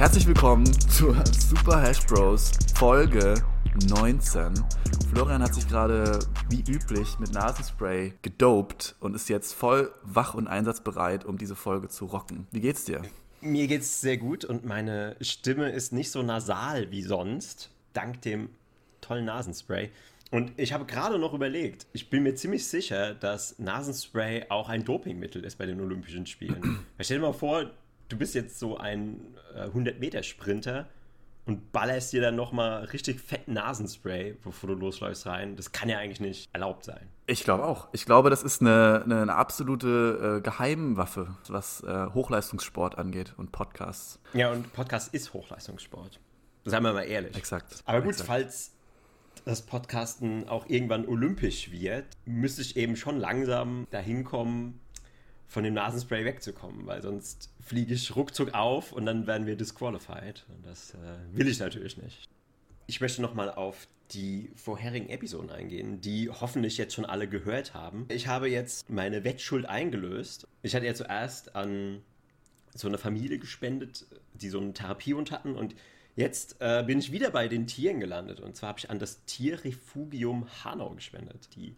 Herzlich willkommen zu Super Hash Bros Folge 19. Florian hat sich gerade wie üblich mit Nasenspray gedopt und ist jetzt voll wach und einsatzbereit, um diese Folge zu rocken. Wie geht's dir? Mir geht's sehr gut und meine Stimme ist nicht so nasal wie sonst, dank dem tollen Nasenspray. Und ich habe gerade noch überlegt, ich bin mir ziemlich sicher, dass Nasenspray auch ein Dopingmittel ist bei den Olympischen Spielen. Stell dir mal vor, du bist jetzt so ein äh, 100-Meter-Sprinter und ballerst dir dann nochmal richtig fett Nasenspray, bevor du losläufst rein. Das kann ja eigentlich nicht erlaubt sein. Ich glaube auch. Ich glaube, das ist eine, eine, eine absolute äh, Geheimwaffe, was äh, Hochleistungssport angeht und Podcasts. Ja, und Podcast ist Hochleistungssport. Seien wir mal ehrlich. Exakt. Aber gut, Exakt. falls das Podcasten auch irgendwann olympisch wird, müsste ich eben schon langsam dahin kommen, von dem Nasenspray wegzukommen, weil sonst fliege ich ruckzuck auf und dann werden wir disqualified. Und das äh, will ich natürlich nicht. Ich möchte nochmal auf die vorherigen Episoden eingehen, die hoffentlich jetzt schon alle gehört haben. Ich habe jetzt meine Wettschuld eingelöst. Ich hatte ja zuerst an so eine Familie gespendet, die so einen Therapiehund hatten und Jetzt äh, bin ich wieder bei den Tieren gelandet und zwar habe ich an das Tierrefugium Hanau gespendet, die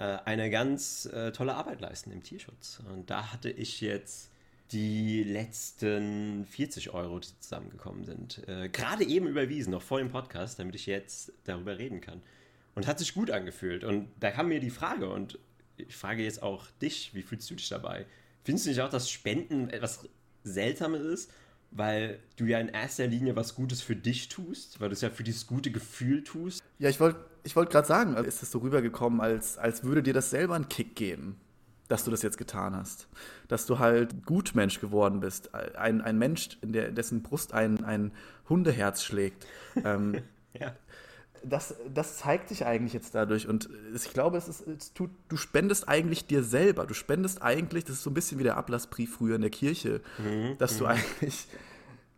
eine ganz äh, tolle Arbeit leisten im Tierschutz. Und da hatte ich jetzt die letzten 40 Euro, die zusammengekommen sind, äh, gerade eben überwiesen, noch vor dem Podcast, damit ich jetzt darüber reden kann. Und hat sich gut angefühlt. Und da kam mir die Frage und ich frage jetzt auch dich, wie fühlst du dich dabei? Findest du nicht auch, dass Spenden etwas Seltsames ist? weil du ja in erster Linie was Gutes für dich tust, weil du es ja für dieses gute Gefühl tust. Ja, ich wollte ich wollt gerade sagen, ist es so rübergekommen, als, als würde dir das selber einen Kick geben, dass du das jetzt getan hast. Dass du halt Gutmensch geworden bist. Ein, ein Mensch, in der, dessen Brust ein, ein Hundeherz schlägt. ähm, ja. Das, das zeigt sich eigentlich jetzt dadurch. Und ich glaube, es ist, es tut, du spendest eigentlich dir selber. Du spendest eigentlich, das ist so ein bisschen wie der Ablassbrief früher in der Kirche, mhm, dass du eigentlich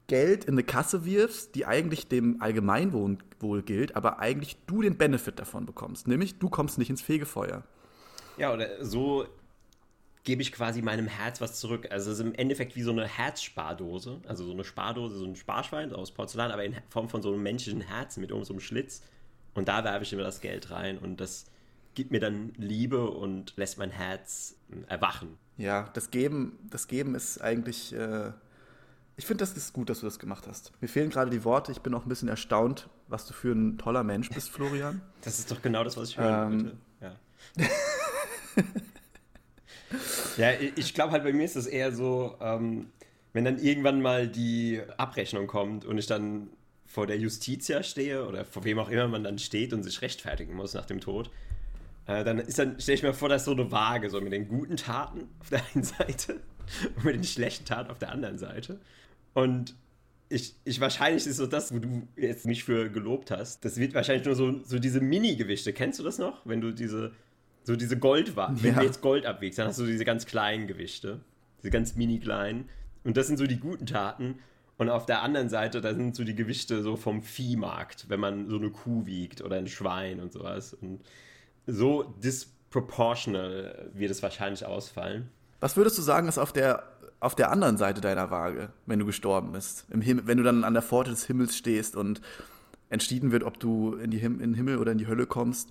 Geld in eine Kasse wirfst, die eigentlich dem Allgemeinwohl gilt, aber eigentlich du den Benefit davon bekommst. Nämlich, du kommst nicht ins Fegefeuer. Ja, oder so gebe ich quasi meinem Herz was zurück. Also es ist im Endeffekt wie so eine Herzspardose. Also so eine Spardose, so ein Sparschwein aus Porzellan, aber in Form von so einem menschlichen Herzen mit so einem Schlitz. Und da werfe ich immer das Geld rein und das gibt mir dann Liebe und lässt mein Herz erwachen. Ja, das Geben, das Geben ist eigentlich. Äh, ich finde, das ist gut, dass du das gemacht hast. Mir fehlen gerade die Worte. Ich bin auch ein bisschen erstaunt, was du für ein toller Mensch bist, Florian. Das ist doch genau das, was ich hören ähm, wollte. Ja. ja, ich glaube halt, bei mir ist es eher so, ähm, wenn dann irgendwann mal die Abrechnung kommt und ich dann vor der Justitia stehe oder vor wem auch immer man dann steht und sich rechtfertigen muss nach dem Tod, äh, dann ist dann, stelle ich mir vor, dass so eine Waage, so mit den guten Taten auf der einen Seite und mit den schlechten Taten auf der anderen Seite. Und ich, ich wahrscheinlich ist so das, wo du jetzt mich für gelobt hast. Das wird wahrscheinlich nur so, so diese Mini-Gewichte. Kennst du das noch? Wenn du diese, so diese Gold war, ja. wenn du jetzt Gold abwiegst, dann hast du diese ganz kleinen Gewichte. Diese ganz mini kleinen. Und das sind so die guten Taten. Und auf der anderen Seite, da sind so die Gewichte so vom Viehmarkt, wenn man so eine Kuh wiegt oder ein Schwein und sowas. Und so disproportional wird es wahrscheinlich ausfallen. Was würdest du sagen, ist auf der, auf der anderen Seite deiner Waage, wenn du gestorben bist? Im Himmel, wenn du dann an der Pforte des Himmels stehst und entschieden wird, ob du in, die Him in den Himmel oder in die Hölle kommst.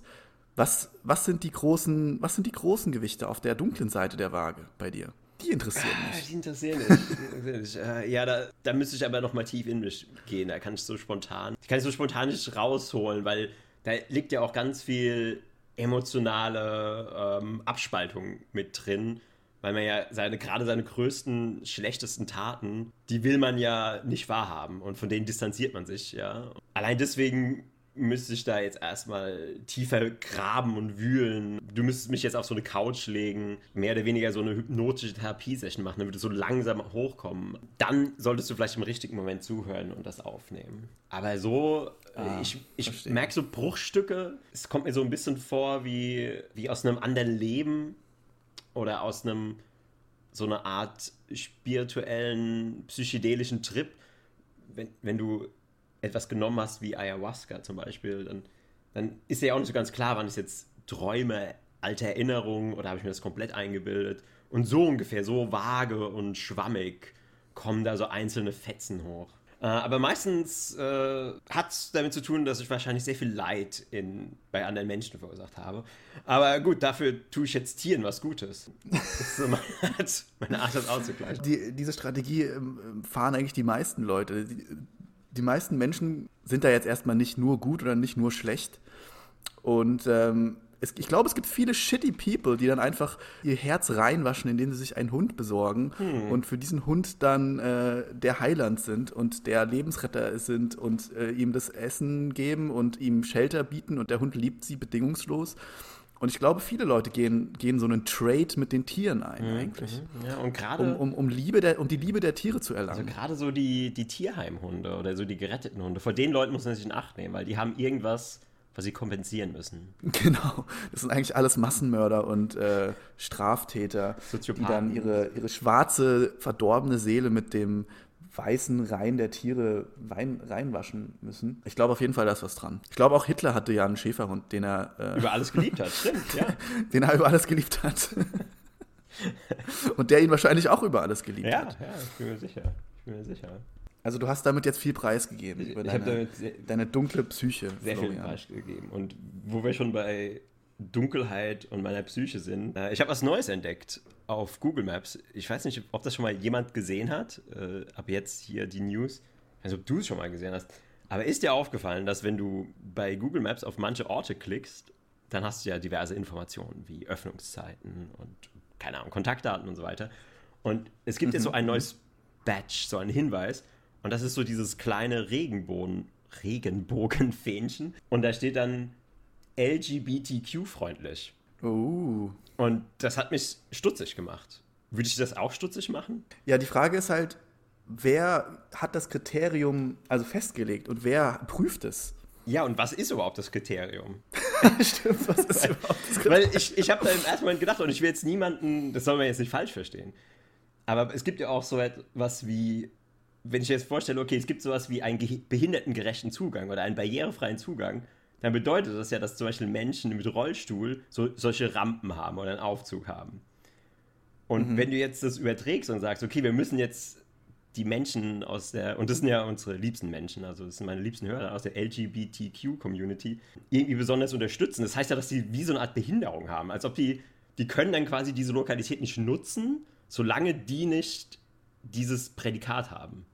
Was, was, sind die großen, was sind die großen Gewichte auf der dunklen Seite der Waage bei dir? Die interessieren ah, mich. Die interessieren mich. Äh, ja, da, da müsste ich aber noch mal tief in mich gehen. Da kann ich so spontan, ich kann ich so spontan nicht rausholen, weil da liegt ja auch ganz viel emotionale ähm, Abspaltung mit drin, weil man ja seine, gerade seine größten, schlechtesten Taten, die will man ja nicht wahrhaben und von denen distanziert man sich, ja. Allein deswegen müsste ich da jetzt erstmal tiefer graben und wühlen. Du müsstest mich jetzt auf so eine Couch legen, mehr oder weniger so eine hypnotische Therapiesession machen, dann würde so langsam hochkommen. Dann solltest du vielleicht im richtigen Moment zuhören und das aufnehmen. Aber so, ah, ich, ich merke so Bruchstücke, es kommt mir so ein bisschen vor wie, wie aus einem anderen Leben oder aus einem so eine Art spirituellen, psychedelischen Trip. Wenn, wenn du etwas genommen hast wie Ayahuasca zum Beispiel, dann, dann ist ja auch nicht so ganz klar, wann es jetzt Träume, alte Erinnerungen oder habe ich mir das komplett eingebildet. Und so ungefähr, so vage und schwammig kommen da so einzelne Fetzen hoch. Äh, aber meistens äh, hat es damit zu tun, dass ich wahrscheinlich sehr viel Leid in, bei anderen Menschen verursacht habe. Aber gut, dafür tue ich jetzt Tieren was Gutes. Das ist so meine Art, meine Art das auszugleichen. Die, diese Strategie ähm, fahren eigentlich die meisten Leute. Die, die meisten Menschen sind da jetzt erstmal nicht nur gut oder nicht nur schlecht. Und ähm, es, ich glaube, es gibt viele shitty People, die dann einfach ihr Herz reinwaschen, indem sie sich einen Hund besorgen hm. und für diesen Hund dann äh, der Heiland sind und der Lebensretter sind und äh, ihm das Essen geben und ihm Shelter bieten und der Hund liebt sie bedingungslos. Und ich glaube, viele Leute gehen, gehen so einen Trade mit den Tieren ein, mhm, eigentlich. Mhm. Ja, und gerade. Um, um, um, Liebe der, um die Liebe der Tiere zu erlangen. Also gerade so die, die Tierheimhunde oder so die geretteten Hunde, vor den Leuten muss man sich in Acht nehmen, weil die haben irgendwas was sie kompensieren müssen. Genau, das sind eigentlich alles Massenmörder und äh, Straftäter, Soziopathen. die dann ihre, ihre schwarze, verdorbene Seele mit dem weißen Rein der Tiere Wein, reinwaschen müssen. Ich glaube auf jeden Fall, da ist was dran. Ich glaube auch Hitler hatte ja einen Schäferhund, den er... Äh, über alles geliebt hat, stimmt, ja. den er über alles geliebt hat. und der ihn wahrscheinlich auch über alles geliebt ja, hat. Ja, ja, ich bin mir sicher. Ich bin mir sicher. Also du hast damit jetzt viel preisgegeben über deine, sehr, deine, dunkle Psyche. Sehr Florian. viel preisgegeben. Und wo wir schon bei Dunkelheit und meiner Psyche sind, äh, ich habe was Neues entdeckt auf Google Maps. Ich weiß nicht, ob das schon mal jemand gesehen hat. Äh, ab jetzt hier die News. Ich weiß nicht, ob du es schon mal gesehen hast. Aber ist dir aufgefallen, dass wenn du bei Google Maps auf manche Orte klickst, dann hast du ja diverse Informationen wie Öffnungszeiten und keine Ahnung, Kontaktdaten und so weiter. Und es gibt mhm. jetzt so ein neues Badge, so einen Hinweis, und das ist so dieses kleine Regenbogen, Regenbogenfähnchen. Und da steht dann LGBTQ-freundlich. Oh. Und das hat mich stutzig gemacht. Würde ich das auch stutzig machen? Ja, die Frage ist halt, wer hat das Kriterium also festgelegt und wer prüft es? Ja, und was ist überhaupt das Kriterium? Stimmt, was ist überhaupt das Kriterium? Weil ich, ich habe da im ersten Moment gedacht, und ich will jetzt niemanden, das soll man jetzt nicht falsch verstehen, aber es gibt ja auch so etwas wie wenn ich jetzt vorstelle, okay, es gibt sowas wie einen behindertengerechten Zugang oder einen barrierefreien Zugang, dann bedeutet das ja, dass zum Beispiel Menschen mit Rollstuhl so, solche Rampen haben oder einen Aufzug haben. Und mhm. wenn du jetzt das überträgst und sagst, okay, wir müssen jetzt die Menschen aus der, und das sind ja unsere liebsten Menschen, also das sind meine liebsten Hörer aus der LGBTQ-Community, irgendwie besonders unterstützen. Das heißt ja, dass sie wie so eine Art Behinderung haben, als ob die, die können dann quasi diese Lokalität nicht nutzen, solange die nicht dieses Prädikat haben.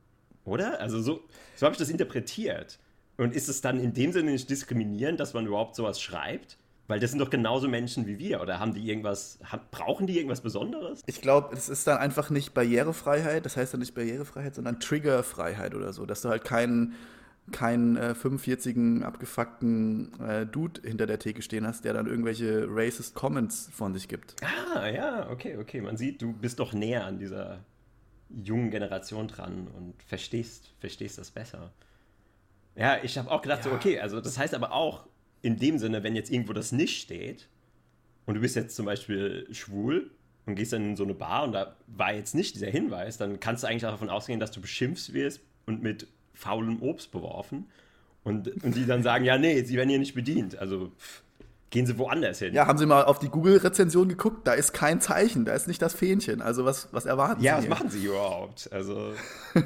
Oder? Also so, so habe ich das interpretiert. Und ist es dann in dem Sinne nicht diskriminierend, dass man überhaupt sowas schreibt? Weil das sind doch genauso Menschen wie wir. Oder haben die irgendwas, haben, brauchen die irgendwas Besonderes? Ich glaube, es ist dann einfach nicht Barrierefreiheit, das heißt dann nicht Barrierefreiheit, sondern Triggerfreiheit oder so. Dass du halt keinen keinen äh, 45 abgefuckten äh, Dude hinter der Theke stehen hast, der dann irgendwelche racist Comments von sich gibt. Ah, ja, okay, okay. Man sieht, du bist doch näher an dieser jungen Generation dran und verstehst, verstehst das besser. Ja, ich habe auch gedacht, ja. so, okay, also das heißt aber auch in dem Sinne, wenn jetzt irgendwo das nicht steht und du bist jetzt zum Beispiel schwul und gehst dann in so eine Bar und da war jetzt nicht dieser Hinweis, dann kannst du eigentlich auch davon ausgehen, dass du beschimpft wirst und mit faulem Obst beworfen und, und die dann sagen, ja, nee, sie werden hier nicht bedient. Also pff, gehen sie woanders hin. Ja, haben Sie mal auf die Google-Rezension geguckt? Da ist kein Zeichen, da ist nicht das Fähnchen. Also was, was erwarten ja, Sie? Ja, was machen Sie überhaupt? Also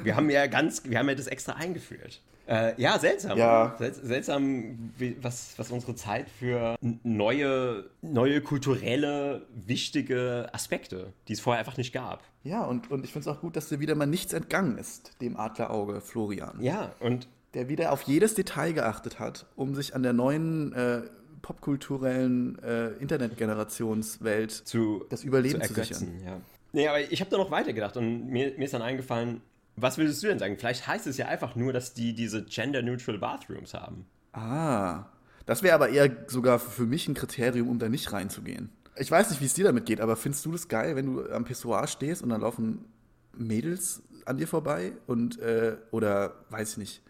wir haben ja ganz, wir haben ja das extra eingeführt. Äh, ja, seltsam. Ja. Sel seltsam, wie, was, was unsere Zeit für neue, neue kulturelle, wichtige Aspekte, die es vorher einfach nicht gab. Ja, und, und ich finde es auch gut, dass dir wieder mal nichts entgangen ist, dem Adlerauge Florian. Ja, und der wieder auf jedes Detail geachtet hat, um sich an der neuen äh, popkulturellen äh, Internetgenerationswelt zu, das Überleben zu, zu sichern. Ja. Nee, aber ich habe da noch weitergedacht und mir, mir ist dann eingefallen, was würdest du denn sagen? Vielleicht heißt es ja einfach nur, dass die diese gender-neutral Bathrooms haben. Ah, das wäre aber eher sogar für mich ein Kriterium, um da nicht reinzugehen. Ich weiß nicht, wie es dir damit geht, aber findest du das geil, wenn du am Pissoir stehst und dann laufen Mädels an dir vorbei und äh, oder weiß ich nicht,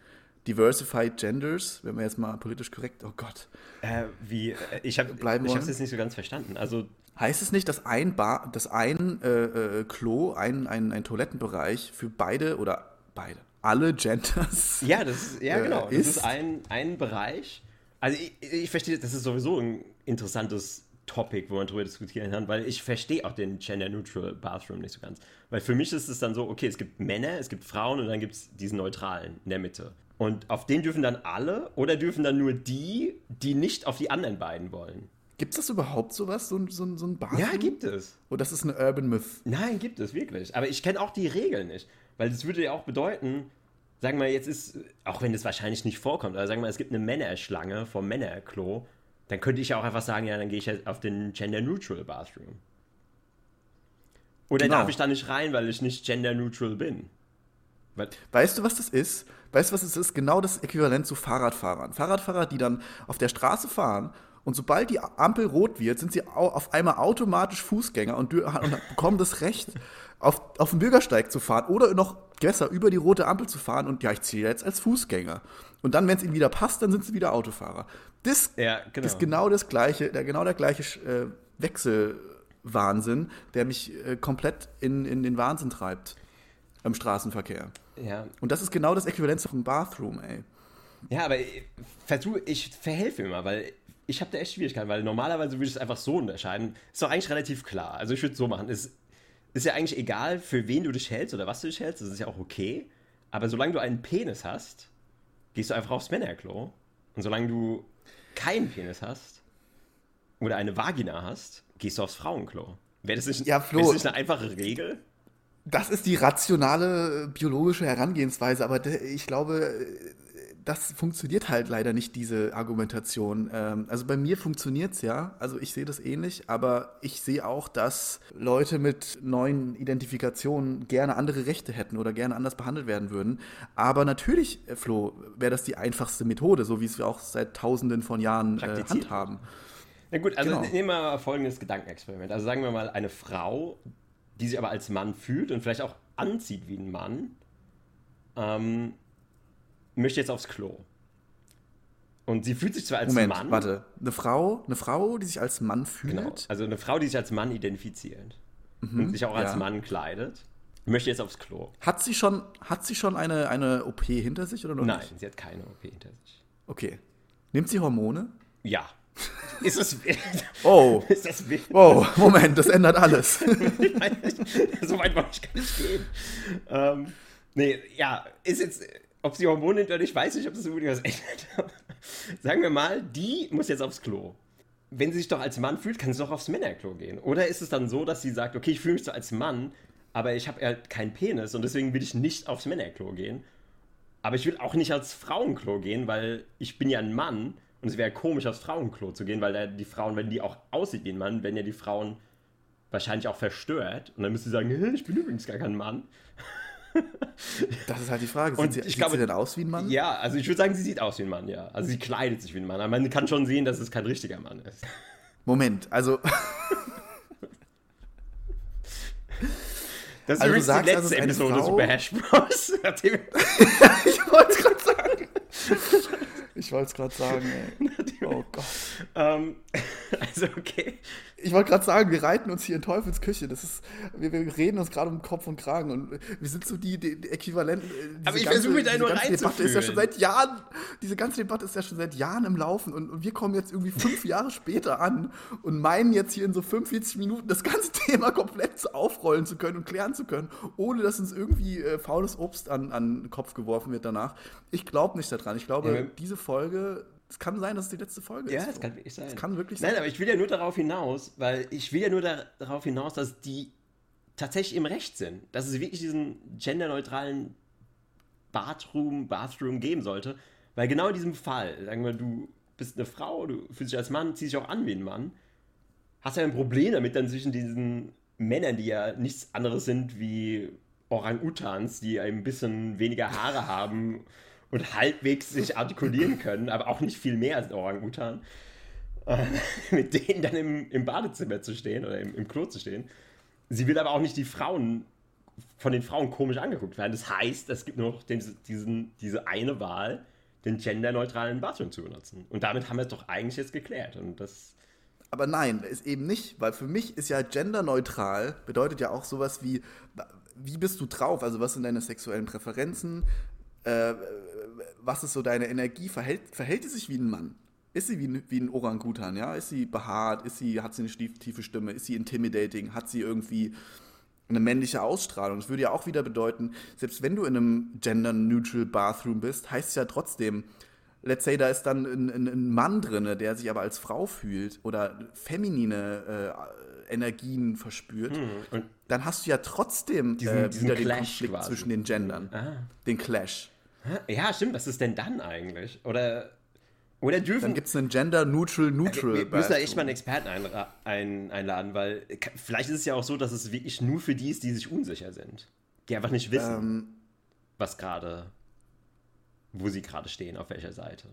Diversified Genders, wenn wir jetzt mal politisch korrekt, oh Gott. Äh, wie, äh, ich habe es jetzt nicht so ganz verstanden. Also Heißt es nicht, dass ein, Bar, dass ein äh, äh, Klo, ein, ein, ein Toilettenbereich für beide oder beide, alle Genders. Ja, das ist, ja, genau. Das ist, ist ein, ein Bereich. Also ich, ich verstehe, das ist sowieso ein interessantes Topic, wo man drüber diskutieren kann, weil ich verstehe auch den Gender-Neutral Bathroom nicht so ganz. Weil für mich ist es dann so, okay, es gibt Männer, es gibt Frauen und dann gibt es diesen neutralen in der Mitte. Und auf den dürfen dann alle oder dürfen dann nur die, die nicht auf die anderen beiden wollen. Gibt es das überhaupt sowas, so, so, so ein Bathroom? Ja, gibt es. Oder das ist eine Urban Myth? Nein, gibt es wirklich. Aber ich kenne auch die Regeln nicht. Weil das würde ja auch bedeuten, sagen wir jetzt ist, auch wenn das wahrscheinlich nicht vorkommt, aber sagen wir, es gibt eine Männerschlange vom Männerklo, dann könnte ich ja auch einfach sagen, ja, dann gehe ich halt auf den Gender Neutral Bathroom. Oder genau. darf ich da nicht rein, weil ich nicht gender neutral bin? Weißt du, was das ist? Weißt du, was es ist? Genau das Äquivalent zu Fahrradfahrern. Fahrradfahrer, die dann auf der Straße fahren und sobald die Ampel rot wird, sind sie auf einmal automatisch Fußgänger und, und bekommen das Recht, auf, auf den Bürgersteig zu fahren oder noch besser über die rote Ampel zu fahren und ja, ich ziehe jetzt als Fußgänger. Und dann, wenn es ihnen wieder passt, dann sind sie wieder Autofahrer. Das ja, genau. ist genau das gleiche, der, genau der gleiche äh, Wechselwahnsinn, der mich äh, komplett in, in den Wahnsinn treibt im Straßenverkehr. Ja. Und das ist genau das Äquivalent zum Bathroom, ey. Ja, aber ich, versuch, ich verhelfe immer, weil ich habe da echt Schwierigkeiten, weil normalerweise würde ich es einfach so unterscheiden. Ist doch eigentlich relativ klar. Also ich würde es so machen. Es ist ja eigentlich egal, für wen du dich hältst oder was du dich hältst. Das ist ja auch okay. Aber solange du einen Penis hast, gehst du einfach aufs Männerklo. Und solange du keinen Penis hast oder eine Vagina hast, gehst du aufs Frauenklo. Wäre das nicht, ja, Flo, das nicht eine einfache Regel? Das ist die rationale biologische Herangehensweise, aber ich glaube, das funktioniert halt leider nicht, diese Argumentation. Ähm, also bei mir funktioniert es ja, also ich sehe das ähnlich, aber ich sehe auch, dass Leute mit neuen Identifikationen gerne andere Rechte hätten oder gerne anders behandelt werden würden. Aber natürlich, äh, Flo, wäre das die einfachste Methode, so wie es wir auch seit tausenden von Jahren äh, handhaben. Na gut, also genau. nehmen wir mal folgendes Gedankenexperiment. Also sagen wir mal, eine Frau, die sich aber als Mann fühlt und vielleicht auch anzieht wie ein Mann, ähm, möchte jetzt aufs Klo. Und sie fühlt sich zwar als Moment, Mann. Warte, eine Frau, eine Frau, die sich als Mann fühlt. Genau. Also eine Frau, die sich als Mann identifiziert mhm, und sich auch als ja. Mann kleidet, möchte jetzt aufs Klo. Hat sie schon, hat sie schon eine, eine OP hinter sich oder noch Nein, nicht? sie hat keine OP hinter sich. Okay. Nimmt sie Hormone? Ja. Ist das Oh. Ist das Oh, Moment, das ändert alles. so weit wollte ich gar nicht gehen. Ähm, nee, ja, ist jetzt ob sie Hormone nimmt oder nicht, weiß ich, ob das irgendwie was ändert. Sagen wir mal, die muss jetzt aufs Klo. Wenn sie sich doch als Mann fühlt, kann sie doch aufs Männerklo gehen. Oder ist es dann so, dass sie sagt, okay, ich fühle mich so als Mann, aber ich habe halt keinen Penis und deswegen will ich nicht aufs Männerklo gehen. Aber ich will auch nicht als Frauenklo gehen, weil ich bin ja ein Mann und es wäre komisch, aufs Frauenklo zu gehen, weil da die Frauen, wenn die auch aussieht wie ein Mann, werden ja die Frauen wahrscheinlich auch verstört. Und dann müsste sie sagen, ich bin übrigens gar kein Mann. Das ist halt die Frage. Und sie, ich sieht glaube, sie denn aus wie ein Mann? Ja, also ich würde sagen, sie sieht aus wie ein Mann, ja. Also sie kleidet sich wie ein Mann. Aber man kann schon sehen, dass es kein richtiger Mann ist. Moment, also. Das ist also übrigens sagst, die letzte also Episode Frau... Super Hash Bros. ich wollte es gerade sagen. Ich wollte es gerade sagen, ey. Oh Gott. Ähm, also, okay ich wollte gerade sagen, wir reiten uns hier in Teufels Küche. Das ist, wir, wir reden uns gerade um Kopf und Kragen und wir sind so die, die, die Äquivalenten. Äh, Aber ich versuche mich da nur Debatte ist ja schon seit Jahren, diese ganze Debatte ist ja schon seit Jahren im Laufen und, und wir kommen jetzt irgendwie fünf Jahre später an und meinen jetzt hier in so 45 Minuten das ganze Thema komplett aufrollen zu können und klären zu können, ohne dass uns irgendwie äh, faules Obst an, an den Kopf geworfen wird danach. Ich glaube nicht daran. Ich glaube, ja, diese Folge es kann sein, dass es die letzte Folge ja, ist. Ja, es kann wirklich sein. Es kann wirklich sein. Nein, aber ich will ja nur darauf hinaus, weil ich will ja nur da, darauf hinaus, dass die tatsächlich im Recht sind. Dass es wirklich diesen genderneutralen Bathroom, Bathroom geben sollte. Weil genau in diesem Fall, sagen wir, du bist eine Frau, du fühlst dich als Mann, ziehst dich auch an wie ein Mann, hast ja ein Problem damit dann zwischen diesen Männern, die ja nichts anderes sind wie Orang-Utans, die ein bisschen weniger Haare haben und halbwegs sich artikulieren können, aber auch nicht viel mehr als Orang-Utan, äh, mit denen dann im, im, Badezimmer zu stehen oder im, im Klo zu stehen. Sie will aber auch nicht die Frauen von den Frauen komisch angeguckt werden. Das heißt, es gibt nur noch den, diesen, diese eine Wahl, den genderneutralen Bathroom zu benutzen. Und damit haben wir es doch eigentlich jetzt geklärt. Und das. Aber nein, ist eben nicht, weil für mich ist ja genderneutral, bedeutet ja auch sowas wie, wie bist du drauf? Also, was sind deine sexuellen Präferenzen? Äh, was ist so deine Energie? Verhält, verhält die sich wie ein Mann? ist sie wie, wie ein Orangutan, ja? Ist sie behaart? Ist sie, hat sie eine tiefe Stimme? Ist sie intimidating? Hat sie irgendwie eine männliche Ausstrahlung? Das würde ja auch wieder bedeuten, selbst wenn du in einem gender-neutral Bathroom bist, heißt es ja trotzdem, let's say, da ist dann ein, ein, ein Mann drin, der sich aber als Frau fühlt oder feminine äh, Energien verspürt, hm. dann hast du ja trotzdem diesen, äh, diesen wieder den Konflikt quasi. zwischen den Gendern. Ah. Den Clash. Ja, stimmt. Was ist denn dann eigentlich? Oder oder dürfen. Dann gibt es einen Gender-Neutral Neutral. Wir müssen da echt mal einen Experten ein, ein, einladen, weil vielleicht ist es ja auch so, dass es wirklich nur für die ist, die sich unsicher sind. Die einfach nicht wissen, ähm, was gerade, wo sie gerade stehen, auf welcher Seite.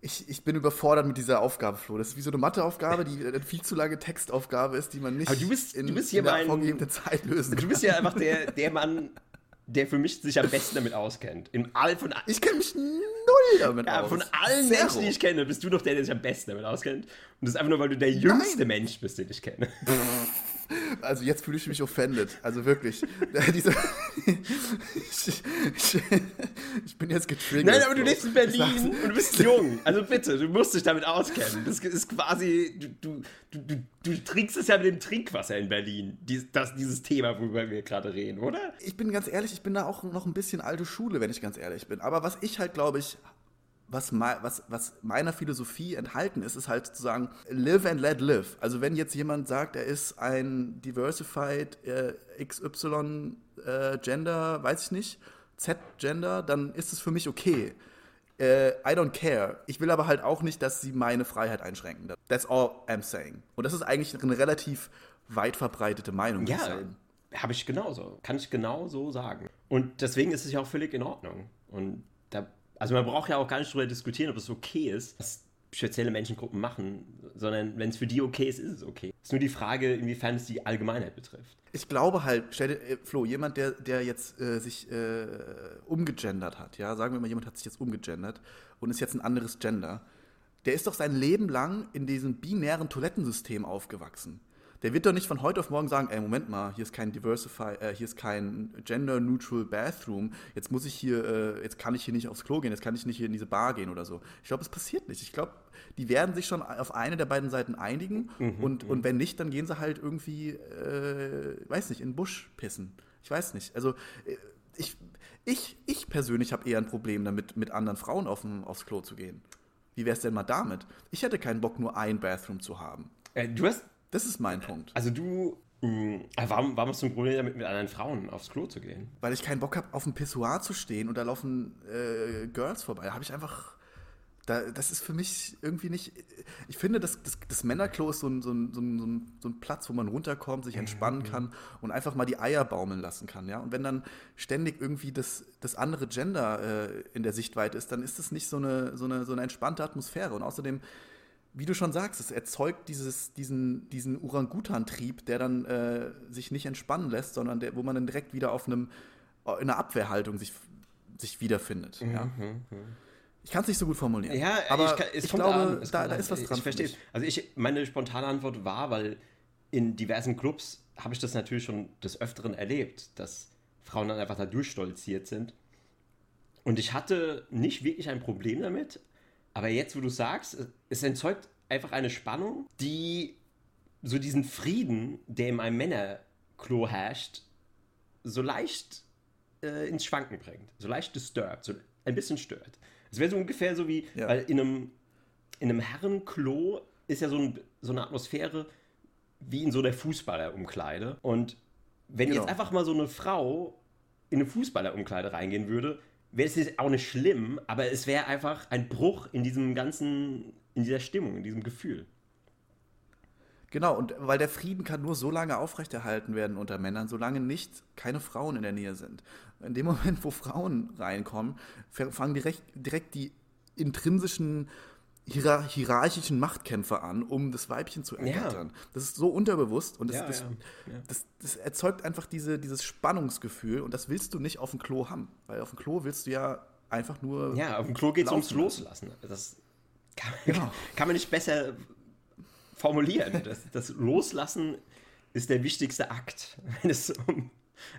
Ich, ich bin überfordert mit dieser Aufgabe, Flo. Das ist wie so eine Matheaufgabe, die eine viel zu lange Textaufgabe ist, die man nicht Aber du bist, in, du bist hier in der vorgegebenen Zeit lösen kann. Du bist ja einfach der, der Mann, der für mich sich am besten damit auskennt. In all, von, ich kenne mich null damit ja, aus. Von allen Zero. Menschen, die ich kenne, bist du doch der, der sich am besten damit auskennt. Und das ist einfach nur, weil du der jüngste Nein. Mensch bist, den ich kenne. Also jetzt fühle ich mich offended. Also wirklich. Diese, ich, ich, ich, bin jetzt getriggert. Nein, aber du lebst in Berlin und du bist jung. Also bitte, du musst dich damit auskennen. Das ist quasi, du, du, du, du trinkst es ja mit dem Trinkwasser in Berlin. Dies, das, dieses Thema, worüber wir gerade reden, oder? Ich bin ganz ehrlich, ich bin da auch noch ein bisschen alte Schule, wenn ich ganz ehrlich bin. Aber was ich halt, glaube ich, was, was, was meiner Philosophie enthalten ist, ist halt sozusagen live and let live. Also wenn jetzt jemand sagt, er ist ein diversified äh, XY äh, Gender, weiß ich nicht, Z Gender, dann ist es für mich okay. Äh, I don't care. Ich will aber halt auch nicht, dass sie meine Freiheit einschränken. That's all I'm saying. Und das ist eigentlich eine relativ weit verbreitete Meinung. Ja, habe ich genauso. Kann ich genauso sagen. Und deswegen ist es ja auch völlig in Ordnung. Und also man braucht ja auch gar nicht darüber diskutieren, ob es okay ist, was spezielle Menschengruppen machen, sondern wenn es für die okay ist, ist es okay. Es ist nur die Frage, inwiefern es die Allgemeinheit betrifft. Ich glaube halt, stell dir, äh, Flo, jemand, der, der jetzt äh, sich äh, umgegendert hat, ja, sagen wir mal, jemand hat sich jetzt umgegendert und ist jetzt ein anderes Gender, der ist doch sein Leben lang in diesem binären Toilettensystem aufgewachsen der wird doch nicht von heute auf morgen sagen, ey, Moment mal, hier ist kein Diversify, äh, hier ist kein Gender-Neutral Bathroom, jetzt muss ich hier, äh, jetzt kann ich hier nicht aufs Klo gehen, jetzt kann ich nicht hier in diese Bar gehen oder so. Ich glaube, es passiert nicht. Ich glaube, die werden sich schon auf eine der beiden Seiten einigen mhm, und, mhm. und wenn nicht, dann gehen sie halt irgendwie, äh, weiß nicht, in den Busch pissen. Ich weiß nicht. Also, äh, ich, ich, ich persönlich habe eher ein Problem damit, mit anderen Frauen auf, aufs Klo zu gehen. Wie wäre es denn mal damit? Ich hätte keinen Bock, nur ein Bathroom zu haben. Äh, du hast das ist mein Punkt. Also du, mh, mm, warum, warum hast du ein Problem damit, mit anderen Frauen aufs Klo zu gehen? Weil ich keinen Bock habe, auf dem Pissoir zu stehen und da laufen äh, Girls vorbei. Da habe ich einfach da, das ist für mich irgendwie nicht. Ich finde, das, das, das Männerklo ist so ein, so, ein, so, ein, so ein Platz, wo man runterkommt, sich entspannen mhm. kann und einfach mal die Eier baumeln lassen kann. Ja? Und wenn dann ständig irgendwie das, das andere Gender äh, in der Sichtweite ist, dann ist das nicht so eine, so, eine, so eine entspannte Atmosphäre. Und außerdem wie du schon sagst, es erzeugt dieses, diesen, diesen Orangutan-Trieb, der dann äh, sich nicht entspannen lässt, sondern der, wo man dann direkt wieder auf einem, in einer Abwehrhaltung sich, sich wiederfindet. Mhm, ja. Mhm. Ich kann es nicht so gut formulieren. Ja, aber ich, kann, ich glaube, da, da, ist was dran. Ich verstehe. Also ich, meine spontane Antwort war, weil in diversen Clubs habe ich das natürlich schon des Öfteren erlebt, dass Frauen dann einfach da durchstolziert sind. Und ich hatte nicht wirklich ein Problem damit, aber jetzt, wo du sagst, es entzeugt einfach eine Spannung, die so diesen Frieden, der in einem Männerklo herrscht, so leicht äh, ins Schwanken bringt. So leicht disturbed, so ein bisschen stört. Es wäre so ungefähr so wie, ja. weil in einem, in einem Herrenklo ist ja so, ein, so eine Atmosphäre wie in so der Fußballerumkleide. Und wenn genau. jetzt einfach mal so eine Frau in eine Fußballerumkleide reingehen würde, wäre es auch nicht schlimm, aber es wäre einfach ein Bruch in diesem ganzen, in dieser Stimmung, in diesem Gefühl. Genau, und weil der Frieden kann nur so lange aufrechterhalten werden unter Männern, solange nicht keine Frauen in der Nähe sind. In dem Moment, wo Frauen reinkommen, fangen direkt, direkt die intrinsischen hier hierarchischen Machtkämpfe an, um das Weibchen zu ergattern. Ja. Das ist so unterbewusst und das, ja, das, ja. Das, das, erzeugt einfach diese, dieses Spannungsgefühl und das willst du nicht auf dem Klo haben, weil auf dem Klo willst du ja einfach nur. Ja, auf dem Klo geht es ums Loslassen. Das kann, genau. kann, man nicht besser formulieren. Das, das, Loslassen ist der wichtigste Akt, wenn es um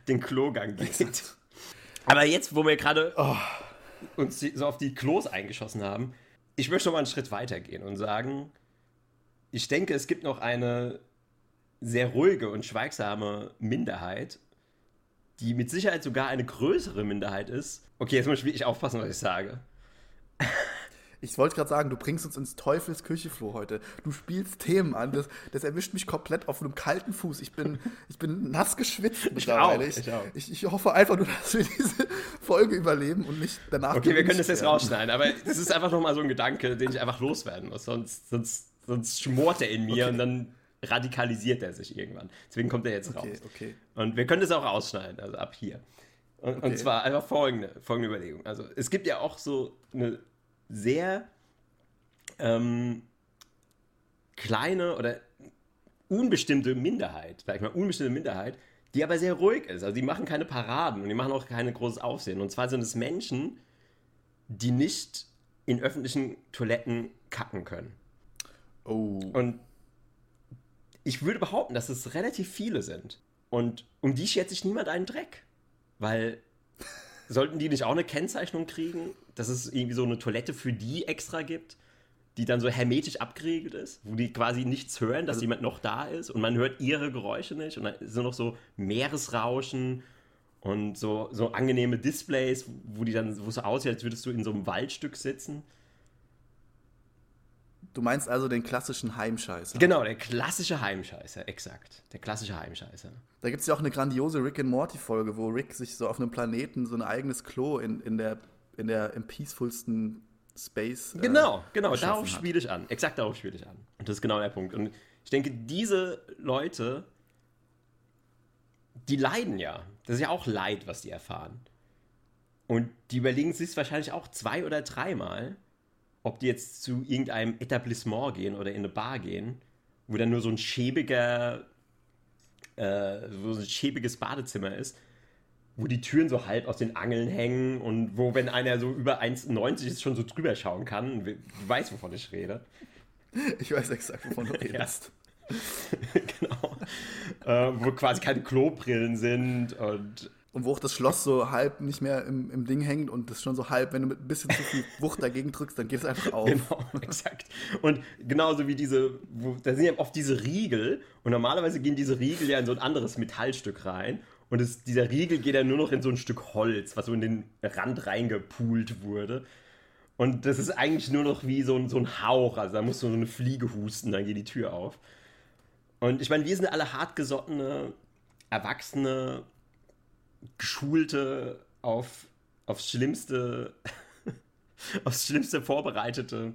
den Klogang geht. Exakt. Aber jetzt, wo wir gerade oh. uns so auf die Klos eingeschossen haben, ich möchte noch mal einen Schritt weiter gehen und sagen, ich denke, es gibt noch eine sehr ruhige und schweigsame Minderheit, die mit Sicherheit sogar eine größere Minderheit ist. Okay, jetzt muss ich wirklich aufpassen, was ich sage. Ich wollte gerade sagen, du bringst uns ins Teufels Küche, Flo, heute. Du spielst Themen an, das, das erwischt mich komplett auf einem kalten Fuß. Ich bin, ich bin nass geschwitzt mittlerweile. Ich, ich, ich, ich, hoffe einfach nur, dass wir diese Folge überleben und nicht danach. Okay, wir können das jetzt rausschneiden, aber das ist einfach nochmal so ein Gedanke, den ich einfach loswerden muss. Sonst, sonst, sonst schmort er in mir okay. und dann radikalisiert er sich irgendwann. Deswegen kommt er jetzt okay, raus. Okay. Und wir können das auch ausschneiden, also ab hier. Und, okay. und zwar einfach folgende, folgende Überlegung. Also es gibt ja auch so eine sehr ähm, kleine oder unbestimmte Minderheit, sag ich mal, unbestimmte Minderheit, die aber sehr ruhig ist. Also die machen keine Paraden und die machen auch kein großes Aufsehen. Und zwar sind es Menschen, die nicht in öffentlichen Toiletten kacken können. Oh. Und ich würde behaupten, dass es relativ viele sind. Und um die schätze ich niemand einen Dreck. Weil sollten die nicht auch eine Kennzeichnung kriegen, dass es irgendwie so eine Toilette für die extra gibt, die dann so hermetisch abgeriegelt ist, wo die quasi nichts hören, dass also, jemand noch da ist und man hört ihre Geräusche nicht und dann sind noch so Meeresrauschen und so, so angenehme Displays, wo die dann, wo es so aussieht, als würdest du in so einem Waldstück sitzen. Du meinst also den klassischen Heimscheißer? Genau, der klassische Heimscheißer, exakt. Der klassische Heimscheißer. Da gibt es ja auch eine grandiose Rick and Morty-Folge, wo Rick sich so auf einem Planeten so ein eigenes Klo in, in der, in der im peacefulsten Space. Äh, genau, genau, darauf spiele ich an. Exakt darauf spiele ich an. Und das ist genau der Punkt. Und ich denke, diese Leute, die leiden ja. Das ist ja auch Leid, was die erfahren. Und die überlegen sich wahrscheinlich auch zwei oder dreimal, ob die jetzt zu irgendeinem Etablissement gehen oder in eine Bar gehen, wo dann nur so ein schäbiger, äh, wo so ein schäbiges Badezimmer ist, wo die Türen so halb aus den Angeln hängen und wo, wenn einer so über 1,90 ist, schon so drüber schauen kann. Du weißt, wovon ich rede. Ich weiß exakt, wovon du redest. genau. Äh, wo quasi keine Klobrillen sind und und wo auch das Schloss so halb nicht mehr im, im Ding hängt und das schon so halb, wenn du mit ein bisschen zu viel Wucht dagegen drückst, dann geht es einfach auf. Genau, exakt. Und genauso wie diese, wo, da sind ja oft diese Riegel und normalerweise gehen diese Riegel ja in so ein anderes Metallstück rein und es, dieser Riegel geht ja nur noch in so ein Stück Holz, was so in den Rand reingepult wurde. Und das ist eigentlich nur noch wie so ein, so ein Hauch, also da muss so eine Fliege husten, dann geht die Tür auf. Und ich meine, wir sind alle hartgesottene, erwachsene geschulte, auf, aufs Schlimmste, aufs Schlimmste vorbereitete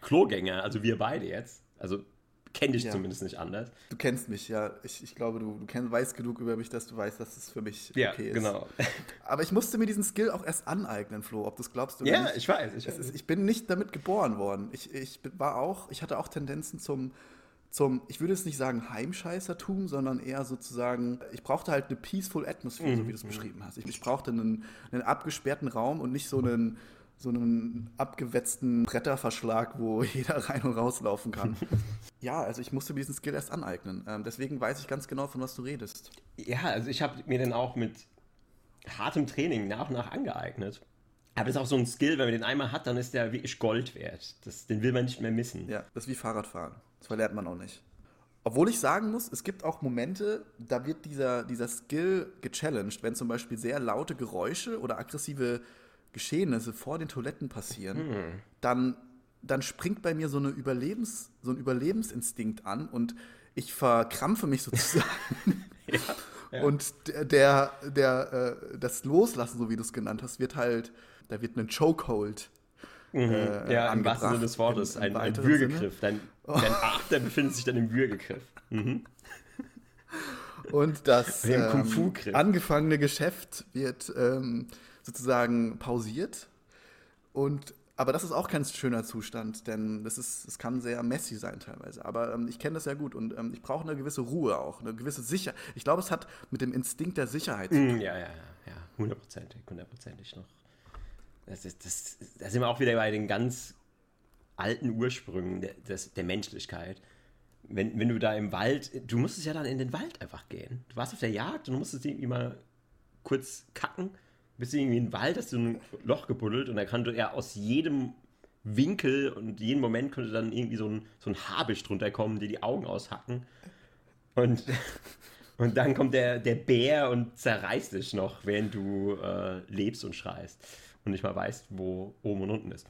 Klogänger, also wir beide jetzt. Also kenne dich ja. zumindest nicht anders. Du kennst mich, ja. Ich, ich glaube, du, du kennst, weißt genug über mich, dass du weißt, dass es für mich ja, okay ist. genau. Aber ich musste mir diesen Skill auch erst aneignen, Flo, ob du es glaubst oder ja, nicht. Ja, ich weiß. Ich, weiß. Ist, ich bin nicht damit geboren worden. Ich, ich war auch, ich hatte auch Tendenzen zum zum, ich würde es nicht sagen Heimscheißertum, sondern eher sozusagen, ich brauchte halt eine peaceful Atmosphere, mhm. so wie du es beschrieben hast. Ich, ich brauchte einen, einen abgesperrten Raum und nicht so einen, so einen abgewetzten Bretterverschlag, wo jeder rein und rauslaufen kann. ja, also ich musste mir diesen Skill erst aneignen. Ähm, deswegen weiß ich ganz genau, von was du redest. Ja, also ich habe mir den auch mit hartem Training nach und nach angeeignet. Aber das ist auch so ein Skill, wenn man den einmal hat, dann ist der wirklich Gold wert. Das, den will man nicht mehr missen. Ja, das ist wie Fahrradfahren. Das verlernt man auch nicht. Obwohl ich sagen muss, es gibt auch Momente, da wird dieser, dieser Skill gechallenged, wenn zum Beispiel sehr laute Geräusche oder aggressive Geschehnisse vor den Toiletten passieren, hm. dann, dann springt bei mir so, eine Überlebens, so ein Überlebensinstinkt an und ich verkrampfe mich sozusagen. ja, ja. Und der, der, äh, das Loslassen, so wie du es genannt hast, wird halt, da wird ein Chokehold Mhm. Äh, ja, im wahrsten Sinne des Wortes. Im ein, ein Würgegriff. Dein, dein After befindet sich dann im Würgegriff. Mhm. Und das ähm, angefangene Geschäft wird ähm, sozusagen pausiert. Und, aber das ist auch kein schöner Zustand, denn das, ist, das kann sehr messy sein teilweise. Aber ähm, ich kenne das sehr gut und ähm, ich brauche eine gewisse Ruhe auch, eine gewisse Sicherheit. Ich glaube, es hat mit dem Instinkt der Sicherheit zu tun. Ja, ja, ja, ja, hundertprozentig, hundertprozentig noch. Das ist, das, da sind wir auch wieder bei den ganz alten Ursprüngen der, des, der Menschlichkeit. Wenn, wenn du da im Wald, du musstest ja dann in den Wald einfach gehen. Du warst auf der Jagd und du musstest irgendwie mal kurz kacken, bist du irgendwie in den Wald, hast du ein Loch gebuddelt und da kannst du ja aus jedem Winkel und jeden Moment könnte dann irgendwie so ein, so ein Habicht drunter kommen, die die Augen aushacken. Und, und dann kommt der, der Bär und zerreißt dich noch, während du äh, lebst und schreist und nicht mal weißt, wo oben und unten ist.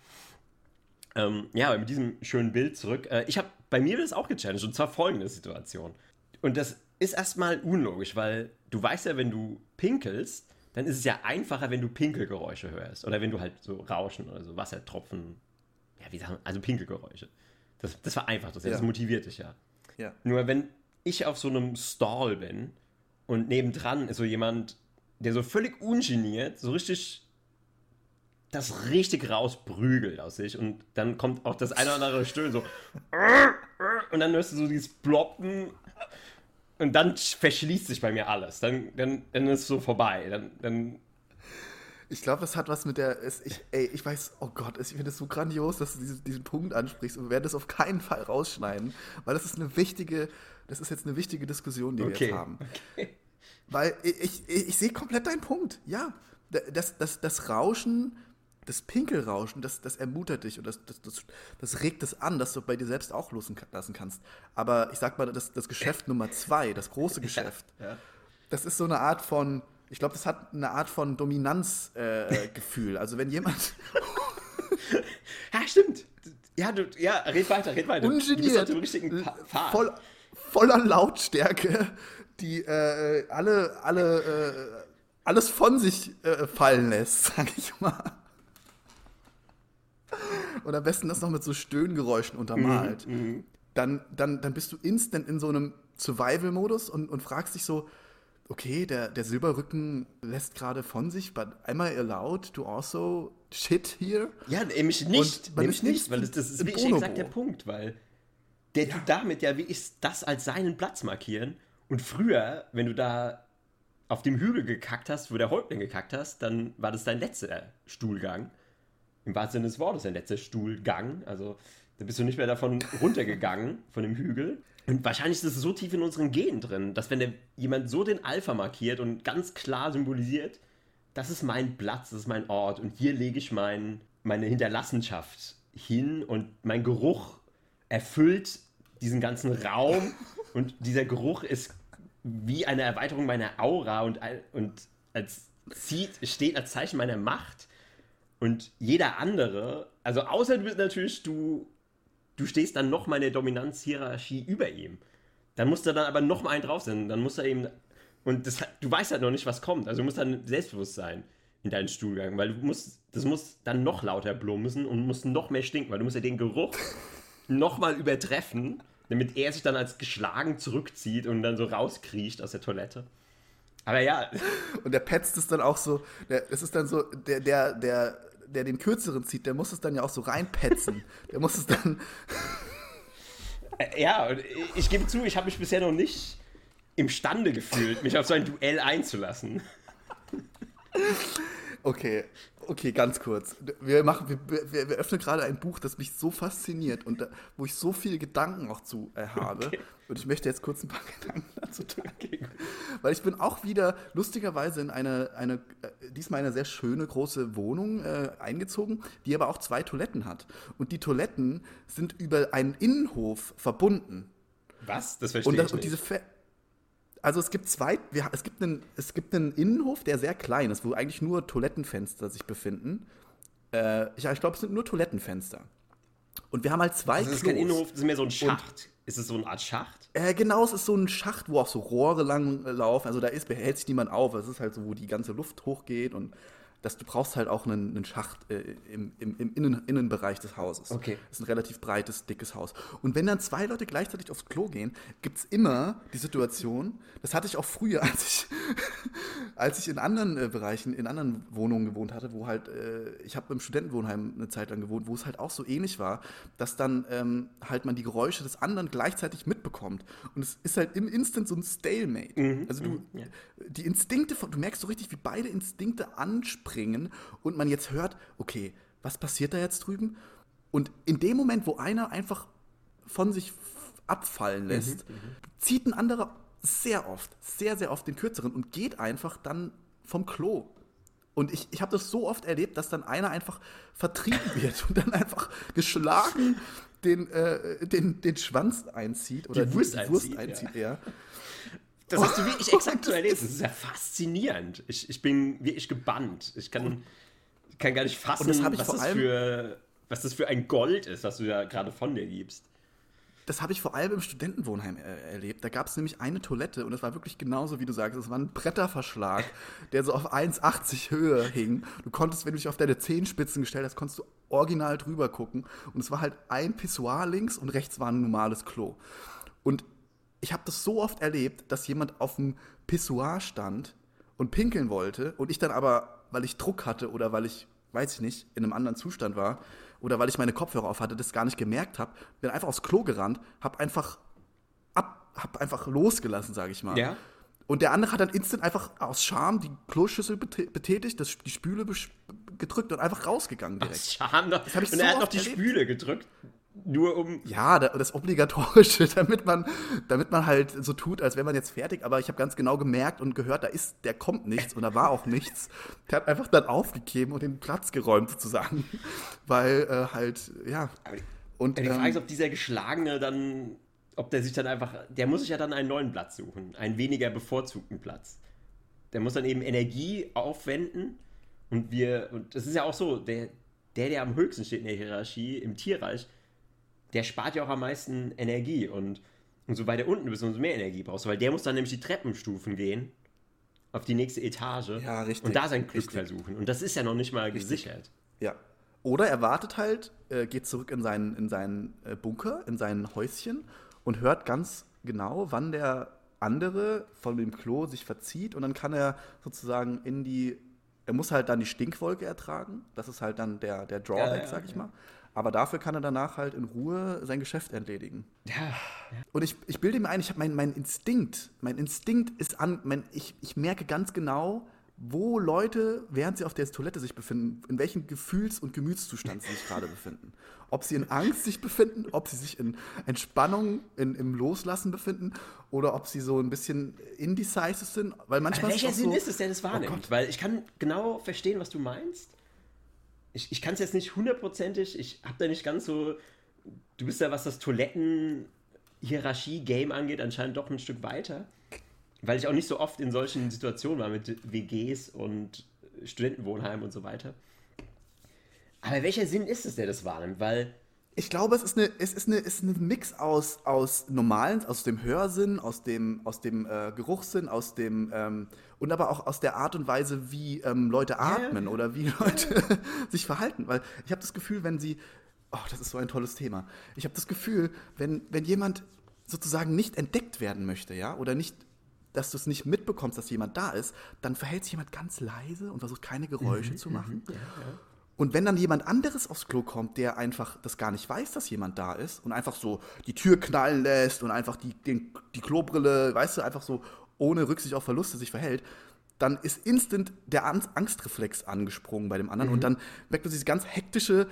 Ähm, ja, mit diesem schönen Bild zurück. Äh, ich habe bei mir das auch gechallenged und zwar folgende Situation. Und das ist erstmal unlogisch, weil du weißt ja, wenn du pinkelst, dann ist es ja einfacher, wenn du Pinkelgeräusche hörst. Oder wenn du halt so Rauschen oder so Wassertropfen, ja, wie sagen, also Pinkelgeräusche. Das, das war einfach, das, ja. das motiviert dich ja. ja. Nur wenn ich auf so einem Stall bin und nebendran ist so jemand, der so völlig ungeniert, so richtig das richtig rausprügelt aus sich und dann kommt auch das eine oder andere Stöhnen so und dann hörst du so dieses Bloppen und dann verschließt sich bei mir alles. Dann, dann, dann ist es so vorbei. Dann, dann ich glaube, das hat was mit der. Ich, ey, ich weiß, oh Gott, ich finde es so grandios, dass du diesen, diesen Punkt ansprichst. Und wir werden das auf keinen Fall rausschneiden, weil das ist eine wichtige, das ist jetzt eine wichtige Diskussion, die okay. wir jetzt haben. Okay. Weil ich, ich, ich sehe komplett deinen Punkt. Ja, das, das, das Rauschen das Pinkelrauschen, das, das ermutigt dich und das, das, das, das regt es an, dass du bei dir selbst auch loslassen kannst. Aber ich sag mal, das, das Geschäft Nummer zwei, das große Geschäft, ja, ja. das ist so eine Art von, ich glaube, das hat eine Art von Dominanzgefühl. Äh, also wenn jemand. ja, stimmt. Ja, du, ja, red weiter, red weiter. Ungeniert, du bist richtigen voll, voller Lautstärke, die äh, alle, alle, äh, alles von sich äh, fallen lässt, sag ich mal. Und am besten das noch mit so Stöhngeräuschen untermalt, mhm, mhm, dann, dann, dann bist du instant in so einem Survival-Modus und, und fragst dich so, okay, der, der Silberrücken lässt gerade von sich, but am I allowed to also shit here? Ja, nämlich nicht, nämlich nicht, weil das, das ist wie Bonobo. exakt der Punkt, weil der ja. tut damit ja, wie ist das als seinen Platz markieren und früher, wenn du da auf dem Hügel gekackt hast, wo der Häuptling gekackt hast, dann war das dein letzter Stuhlgang im wahrsten Sinne des Wortes, ein letzter Stuhlgang. Also da bist du nicht mehr davon runtergegangen, von dem Hügel. Und wahrscheinlich ist es so tief in unseren Genen drin, dass wenn der, jemand so den Alpha markiert und ganz klar symbolisiert, das ist mein Platz, das ist mein Ort und hier lege ich mein, meine Hinterlassenschaft hin und mein Geruch erfüllt diesen ganzen Raum und dieser Geruch ist wie eine Erweiterung meiner Aura und, und als zieht, steht als Zeichen meiner Macht und jeder andere, also außer du bist natürlich, du, du stehst dann noch mal in der Dominanzhierarchie über ihm. Dann musst du dann aber noch mal einen drauf sein. Dann musst du eben, und das, du weißt halt noch nicht, was kommt. Also du musst dann selbstbewusst sein in deinen Stuhlgang, weil du musst, das muss dann noch lauter blumsen und muss noch mehr stinken, weil du musst ja den Geruch noch mal übertreffen, damit er sich dann als geschlagen zurückzieht und dann so rauskriecht aus der Toilette. Aber ja. Und der petzt es dann auch so, es ist dann so, der, der, der der den kürzeren zieht, der muss es dann ja auch so reinpetzen. der muss es dann. Äh, ja, ich gebe zu, ich habe mich bisher noch nicht imstande gefühlt, mich auf so ein Duell einzulassen. Okay, Okay, ganz kurz. Wir, machen, wir, wir, wir öffnen gerade ein Buch, das mich so fasziniert und da, wo ich so viele Gedanken auch zu äh, habe. Okay. Und ich möchte jetzt kurz ein paar Gedanken dazu tun. Okay. Weil ich bin auch wieder lustigerweise in eine, eine äh, diesmal eine sehr schöne große Wohnung äh, eingezogen, die aber auch zwei Toiletten hat. Und die Toiletten sind über einen Innenhof verbunden. Was? Das verstehe und das, ich nicht. Und diese also es gibt zwei, wir, es, gibt einen, es gibt einen Innenhof, der sehr klein ist, wo eigentlich nur Toilettenfenster sich befinden. Äh, ich, ich glaube, es sind nur Toilettenfenster. Und wir haben halt zwei also das ist kein Innenhof, das ist mehr so ein Schacht. Und, ist es so eine Art Schacht? Äh, genau, es ist so ein Schacht, wo auch so Rohre lang laufen. Also da ist, behält sich niemand auf. Es ist halt so, wo die ganze Luft hochgeht und dass du brauchst halt auch einen, einen Schacht äh, im, im, im Innen, Innenbereich des Hauses. Okay. Das ist ein relativ breites, dickes Haus. Und wenn dann zwei Leute gleichzeitig aufs Klo gehen, gibt es immer die Situation, das hatte ich auch früher, als ich, als ich in anderen äh, Bereichen, in anderen Wohnungen gewohnt hatte, wo halt, äh, ich habe im Studentenwohnheim eine Zeit lang gewohnt, wo es halt auch so ähnlich war, dass dann ähm, halt man die Geräusche des anderen gleichzeitig mitbekommt. Und es ist halt im Instant so ein Stalemate. Mhm. Also du, mhm. ja. die Instinkte, von, du merkst so richtig, wie beide Instinkte ansprechen springen und man jetzt hört, okay, was passiert da jetzt drüben? Und in dem Moment, wo einer einfach von sich abfallen lässt, mhm, mhm, zieht ein anderer sehr oft, sehr, sehr oft den kürzeren und geht einfach dann vom Klo. Und ich, ich habe das so oft erlebt, dass dann einer einfach vertrieben wird und dann einfach geschlagen den, äh, den, den Schwanz einzieht oder die Wurst, die, Wurst einzieht, einzieht ja. Das hast du wirklich exakt so erlebt. Das ist ja faszinierend. Ich, ich bin wirklich gebannt. Ich kann, ich kann gar nicht fassen, das was, das für, was das für ein Gold ist, was du da gerade von dir gibst. Das habe ich vor allem im Studentenwohnheim er erlebt. Da gab es nämlich eine Toilette und es war wirklich genauso, wie du sagst. Es war ein Bretterverschlag, der so auf 1,80 Höhe hing. Du konntest, wenn du dich auf deine Zehenspitzen gestellt hast, konntest du original drüber gucken. Und es war halt ein Pissoir links und rechts war ein normales Klo. Und ich habe das so oft erlebt, dass jemand auf dem Pissoir stand und pinkeln wollte und ich dann aber, weil ich Druck hatte oder weil ich, weiß ich nicht, in einem anderen Zustand war, oder weil ich meine Kopfhörer auf hatte, das gar nicht gemerkt habe, bin einfach aufs Klo gerannt, habe einfach ab, hab einfach losgelassen, sage ich mal. Ja. Und der andere hat dann instant einfach aus Scham die Kloschüssel betätigt, das, die Spüle gedrückt und einfach rausgegangen direkt. Aus Scham. Das ich und so er hat noch die erlebt. Spüle gedrückt. Nur um. Ja, das Obligatorische, damit man, damit man halt so tut, als wäre man jetzt fertig. Aber ich habe ganz genau gemerkt und gehört, da ist, der kommt nichts und da war auch nichts. Der hat einfach dann aufgegeben und den Platz geräumt sozusagen. Weil äh, halt, ja. und die Frage ähm, ist, ob dieser Geschlagene dann, ob der sich dann einfach, der muss sich ja dann einen neuen Platz suchen, einen weniger bevorzugten Platz. Der muss dann eben Energie aufwenden und wir, und das ist ja auch so, der, der, der am höchsten steht in der Hierarchie im Tierreich, der spart ja auch am meisten Energie und umso weiter unten bist, umso mehr Energie brauchst du, weil der muss dann nämlich die Treppenstufen gehen auf die nächste Etage ja, richtig, und da sein Glück richtig. versuchen. Und das ist ja noch nicht mal richtig. gesichert. Ja. Oder er wartet halt, äh, geht zurück in seinen, in seinen äh, Bunker, in sein Häuschen und hört ganz genau, wann der andere von dem Klo sich verzieht und dann kann er sozusagen in die, er muss halt dann die Stinkwolke ertragen. Das ist halt dann der, der Drawback, ja, ja, sag ich mal. Aber dafür kann er danach halt in Ruhe sein Geschäft entledigen. Ja. ja. Und ich, ich bilde mir ein, ich habe mein, mein Instinkt, mein Instinkt ist an, mein, ich, ich merke ganz genau, wo Leute, während sie auf der Toilette sich befinden, in welchem Gefühls- und Gemütszustand sie sich gerade befinden. Ob sie in Angst sich befinden, ob sie sich in Entspannung, in, im Loslassen befinden oder ob sie so ein bisschen indecisive sind. Weil manchmal welcher ist Sinn so, ist es, der das wahrnimmt? Oh Weil ich kann genau verstehen, was du meinst ich, ich kann es jetzt nicht hundertprozentig, ich habe da nicht ganz so, du bist ja, was das Toiletten-Hierarchie-Game angeht, anscheinend doch ein Stück weiter. Weil ich auch nicht so oft in solchen Situationen war mit WGs und Studentenwohnheimen und so weiter. Aber welcher Sinn ist es, der das wahrnimmt? Weil ich glaube, es ist eine, es ist eine, es ist ein Mix aus, aus normalen, aus dem Hörsinn, aus dem, aus dem äh, Geruchssinn, aus dem ähm, und aber auch aus der Art und Weise, wie ähm, Leute atmen ja. oder wie Leute sich verhalten. Weil ich habe das Gefühl, wenn sie, oh, das ist so ein tolles Thema. Ich habe das Gefühl, wenn, wenn jemand sozusagen nicht entdeckt werden möchte, ja, oder nicht dass du es nicht mitbekommst, dass jemand da ist, dann verhält sich jemand ganz leise und versucht keine Geräusche mhm, zu machen. Mhm, ja, ja. Und wenn dann jemand anderes aufs Klo kommt, der einfach das gar nicht weiß, dass jemand da ist und einfach so die Tür knallen lässt und einfach die, den, die Klobrille, weißt du, einfach so ohne Rücksicht auf Verluste sich verhält, dann ist instant der Angstreflex angesprungen bei dem anderen mhm. und dann merkt man diese ganz hektische,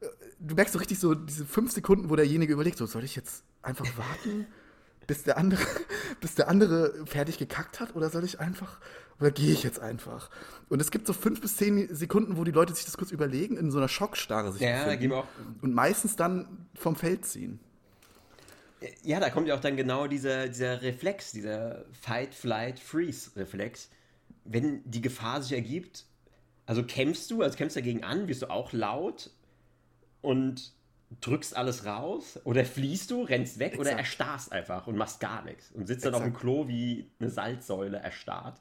äh, du merkst so richtig so diese fünf Sekunden, wo derjenige überlegt, so soll ich jetzt einfach warten, bis der andere, bis der andere fertig gekackt hat oder soll ich einfach oder gehe ich jetzt einfach? Und es gibt so fünf bis zehn Sekunden, wo die Leute sich das kurz überlegen, in so einer Schockstarre sich ja, befinden, auch. und meistens dann vom Feld ziehen. Ja, da kommt ja auch dann genau dieser, dieser Reflex, dieser Fight, Flight, Freeze-Reflex. Wenn die Gefahr sich ergibt, also kämpfst du, also kämpfst dagegen an, wirst du auch laut und drückst alles raus oder fließt du, rennst weg Exakt. oder erstarrst einfach und machst gar nichts und sitzt Exakt. dann auf dem Klo wie eine Salzsäule erstarrt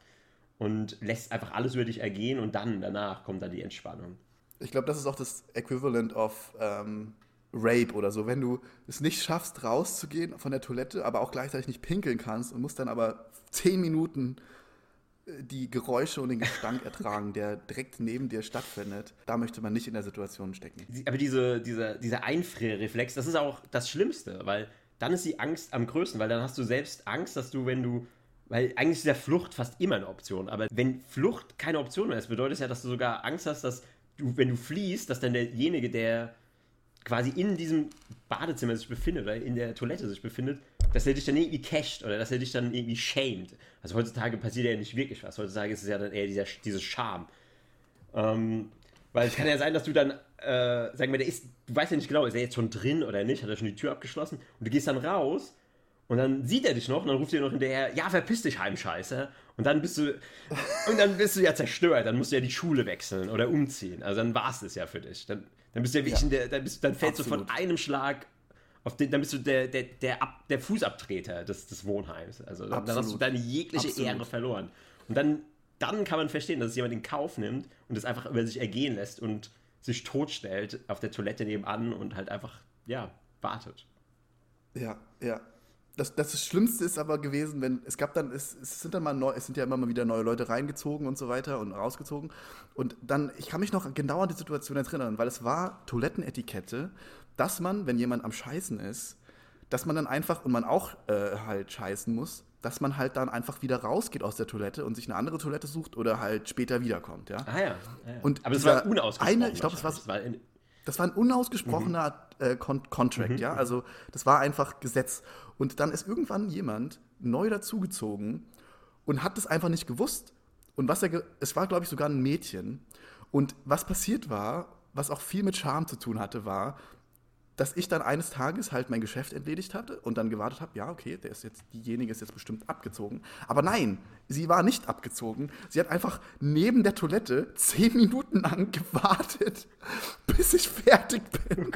und lässt einfach alles über dich ergehen und dann danach kommt dann die Entspannung. Ich glaube, das ist auch das Equivalent of ähm, Rape oder so. Wenn du es nicht schaffst, rauszugehen von der Toilette, aber auch gleichzeitig nicht pinkeln kannst und musst dann aber zehn Minuten die Geräusche und den Gestank ertragen, der direkt neben dir stattfindet, da möchte man nicht in der Situation stecken. Aber diese, diese, dieser Einfrierreflex, das ist auch das Schlimmste, weil dann ist die Angst am größten, weil dann hast du selbst Angst, dass du, wenn du weil eigentlich ist ja Flucht fast immer eine Option. Aber wenn Flucht keine Option mehr ist, bedeutet es ja, dass du sogar Angst hast, dass du, wenn du fliehst, dass dann derjenige, der quasi in diesem Badezimmer sich befindet oder in der Toilette sich befindet, dass er dich dann irgendwie casht oder dass er dich dann irgendwie shamed. Also heutzutage passiert ja nicht wirklich was. Heutzutage ist es ja dann eher dieser, diese Scham. Ähm, weil es kann ja sein, dass du dann, äh, sagen wir, der ist, du weißt ja nicht genau, ist er jetzt schon drin oder nicht, hat er schon die Tür abgeschlossen und du gehst dann raus und dann sieht er dich noch und dann ruft er noch hinterher, ja, verpiss dich, Heimscheiße. Und dann bist du, und dann bist du ja zerstört, dann musst du ja die Schule wechseln oder umziehen. Also dann war es das ja für dich. Dann, dann bist du ja wirklich ja. in der, dann, bist, dann fällst Absolut. du von einem Schlag auf den, dann bist du der, der, der, Ab, der Fußabtreter des, des Wohnheims. Also dann, dann, hast du deine jegliche Absolut. Ehre verloren. Und dann, dann kann man verstehen, dass es jemand in Kauf nimmt und es einfach über sich ergehen lässt und sich totstellt auf der Toilette nebenan und halt einfach, ja, wartet. Ja, ja. Das, das Schlimmste ist aber gewesen, wenn es gab dann, es, es sind dann mal neu, es sind ja immer mal wieder neue Leute reingezogen und so weiter und rausgezogen. Und dann, ich kann mich noch genau an die Situation erinnern, weil es war Toilettenetikette dass man, wenn jemand am Scheißen ist, dass man dann einfach, und man auch äh, halt scheißen muss, dass man halt dann einfach wieder rausgeht aus der Toilette und sich eine andere Toilette sucht oder halt später wiederkommt, ja. Ah ja. ja, ja. Und Aber es war unausgesprochen. Eine, ich glaube, es war, das war, das war ein unausgesprochener mhm. äh, Con Contract, mhm. ja. Also das war einfach Gesetz. Und dann ist irgendwann jemand neu dazugezogen und hat das einfach nicht gewusst. Und was er, es war, glaube ich, sogar ein Mädchen. Und was passiert war, was auch viel mit Charme zu tun hatte, war, dass ich dann eines Tages halt mein Geschäft entledigt hatte und dann gewartet habe, ja, okay, der ist jetzt, diejenige ist jetzt bestimmt abgezogen. Aber nein, sie war nicht abgezogen. Sie hat einfach neben der Toilette zehn Minuten lang gewartet, bis ich fertig bin.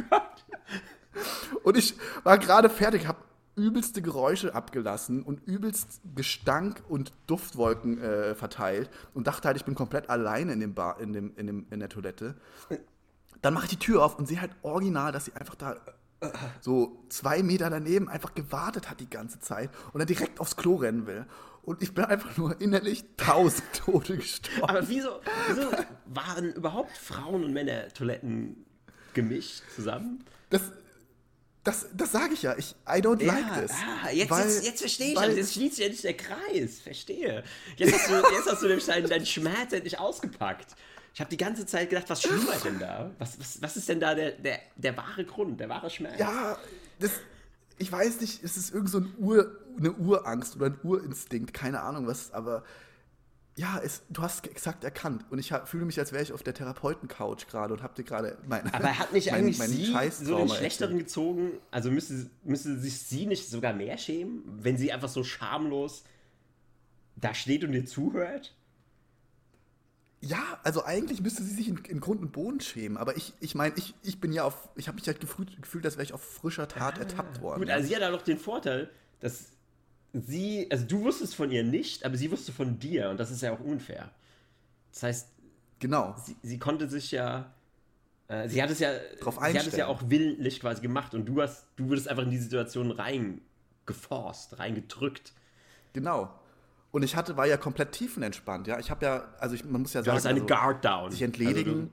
Oh und ich war gerade fertig, habe übelste Geräusche abgelassen und übelst Gestank und Duftwolken äh, verteilt und dachte halt, ich bin komplett alleine in, dem Bar, in, dem, in, dem, in der Toilette. Dann mache ich die Tür auf und sehe halt original, dass sie einfach da so zwei Meter daneben einfach gewartet hat die ganze Zeit und dann direkt aufs Klo rennen will. Und ich bin einfach nur innerlich tausend Tote gestorben. Aber wieso, wieso waren überhaupt Frauen und Männer Toiletten gemischt zusammen? Das, das, das sage ich ja. Ich, I don't ja, like this. Ah, jetzt, weil, jetzt, jetzt verstehe ich. Weil, jetzt schließt sich endlich der Kreis. Verstehe. Jetzt hast du, jetzt hast du deinen, deinen Schmerz endlich ausgepackt. Ich habe die ganze Zeit gedacht, was schlummert denn da? Was, was, was ist denn da der, der, der wahre Grund, der wahre Schmerz? Ja, das, ich weiß nicht, es ist irgend so ein Ur, eine Urangst oder ein Urinstinkt, keine Ahnung was, aber ja, es, du hast exakt erkannt. Und ich hab, fühle mich, als wäre ich auf der Therapeuten-Couch gerade und habe dir gerade meine. Aber er hat nicht mein, eigentlich mein sie so den Schlechteren gezogen? Also müsste, müsste sich sie nicht sogar mehr schämen, wenn sie einfach so schamlos da steht und dir zuhört? Ja, also eigentlich müsste sie sich in, in Grund und Boden schämen, aber ich, ich meine, ich, ich bin ja auf, ich habe mich halt gefühlt, gefühlt, als wäre ich auf frischer Tat ah, ertappt worden. Gut, also sie hat da noch den Vorteil, dass sie, also du wusstest von ihr nicht, aber sie wusste von dir und das ist ja auch unfair. Das heißt, genau. Sie, sie konnte sich ja, äh, sie hat es ja, Drauf sie hat es ja auch willentlich quasi gemacht und du hast, du wurdest einfach in die Situation reingeforst, reingedrückt. Genau. Und ich hatte, war ja komplett tiefenentspannt, ja. Ich habe ja, also ich, man muss ja sagen, du hast eine also, Guard down. Sich entledigen. Also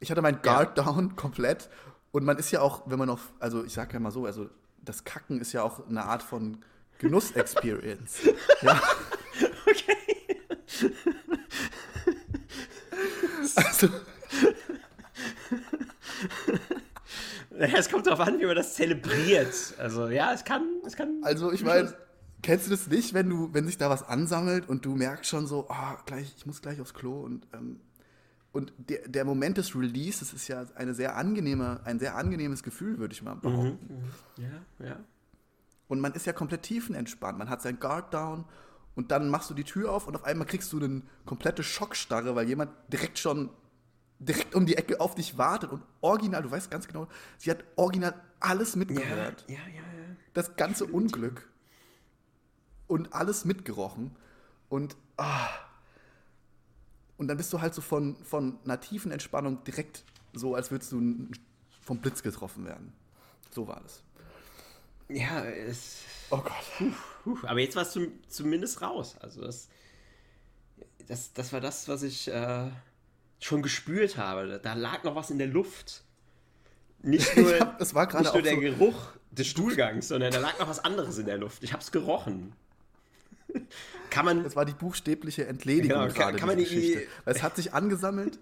ich hatte meinen Guard ja. down komplett. Und man ist ja auch, wenn man auf, also ich sage ja mal so, also das Kacken ist ja auch eine Art von Genuss-Experience. ja. Okay. also. Es kommt darauf an, wie man das zelebriert. Also ja, es kann, es kann. Also ich meine Kennst du das nicht, wenn du, wenn sich da was ansammelt und du merkst schon so, oh, gleich, ich muss gleich aufs Klo und ähm, und der, der Moment des Releases ist ja eine sehr angenehme, ein sehr angenehmes Gefühl, würde ich mal behaupten. Mhm, mhm. Ja, ja. Und man ist ja komplett tiefenentspannt. Man hat sein Guard down und dann machst du die Tür auf und auf einmal kriegst du eine komplette Schockstarre, weil jemand direkt schon direkt um die Ecke auf dich wartet und original, du weißt ganz genau, sie hat original alles mitgehört. Ja, ja, ja. ja. Das ganze Unglück und alles mitgerochen. Und, ah, und dann bist du halt so von, von einer tiefen Entspannung direkt so, als würdest du vom Blitz getroffen werden. So war das. Ja, es. Oh Gott. Puh, puh. Aber jetzt warst du zumindest raus. Also das, das, das war das, was ich äh, schon gespürt habe. Da lag noch was in der Luft. Nicht nur, hab, nicht nur der so Geruch des Stuhlgangs, sondern da lag noch was anderes in der Luft. Ich habe es gerochen kann man. Das war die buchstäbliche Entledigung genau, gerade. Kann, man die Geschichte. Weil es hat sich angesammelt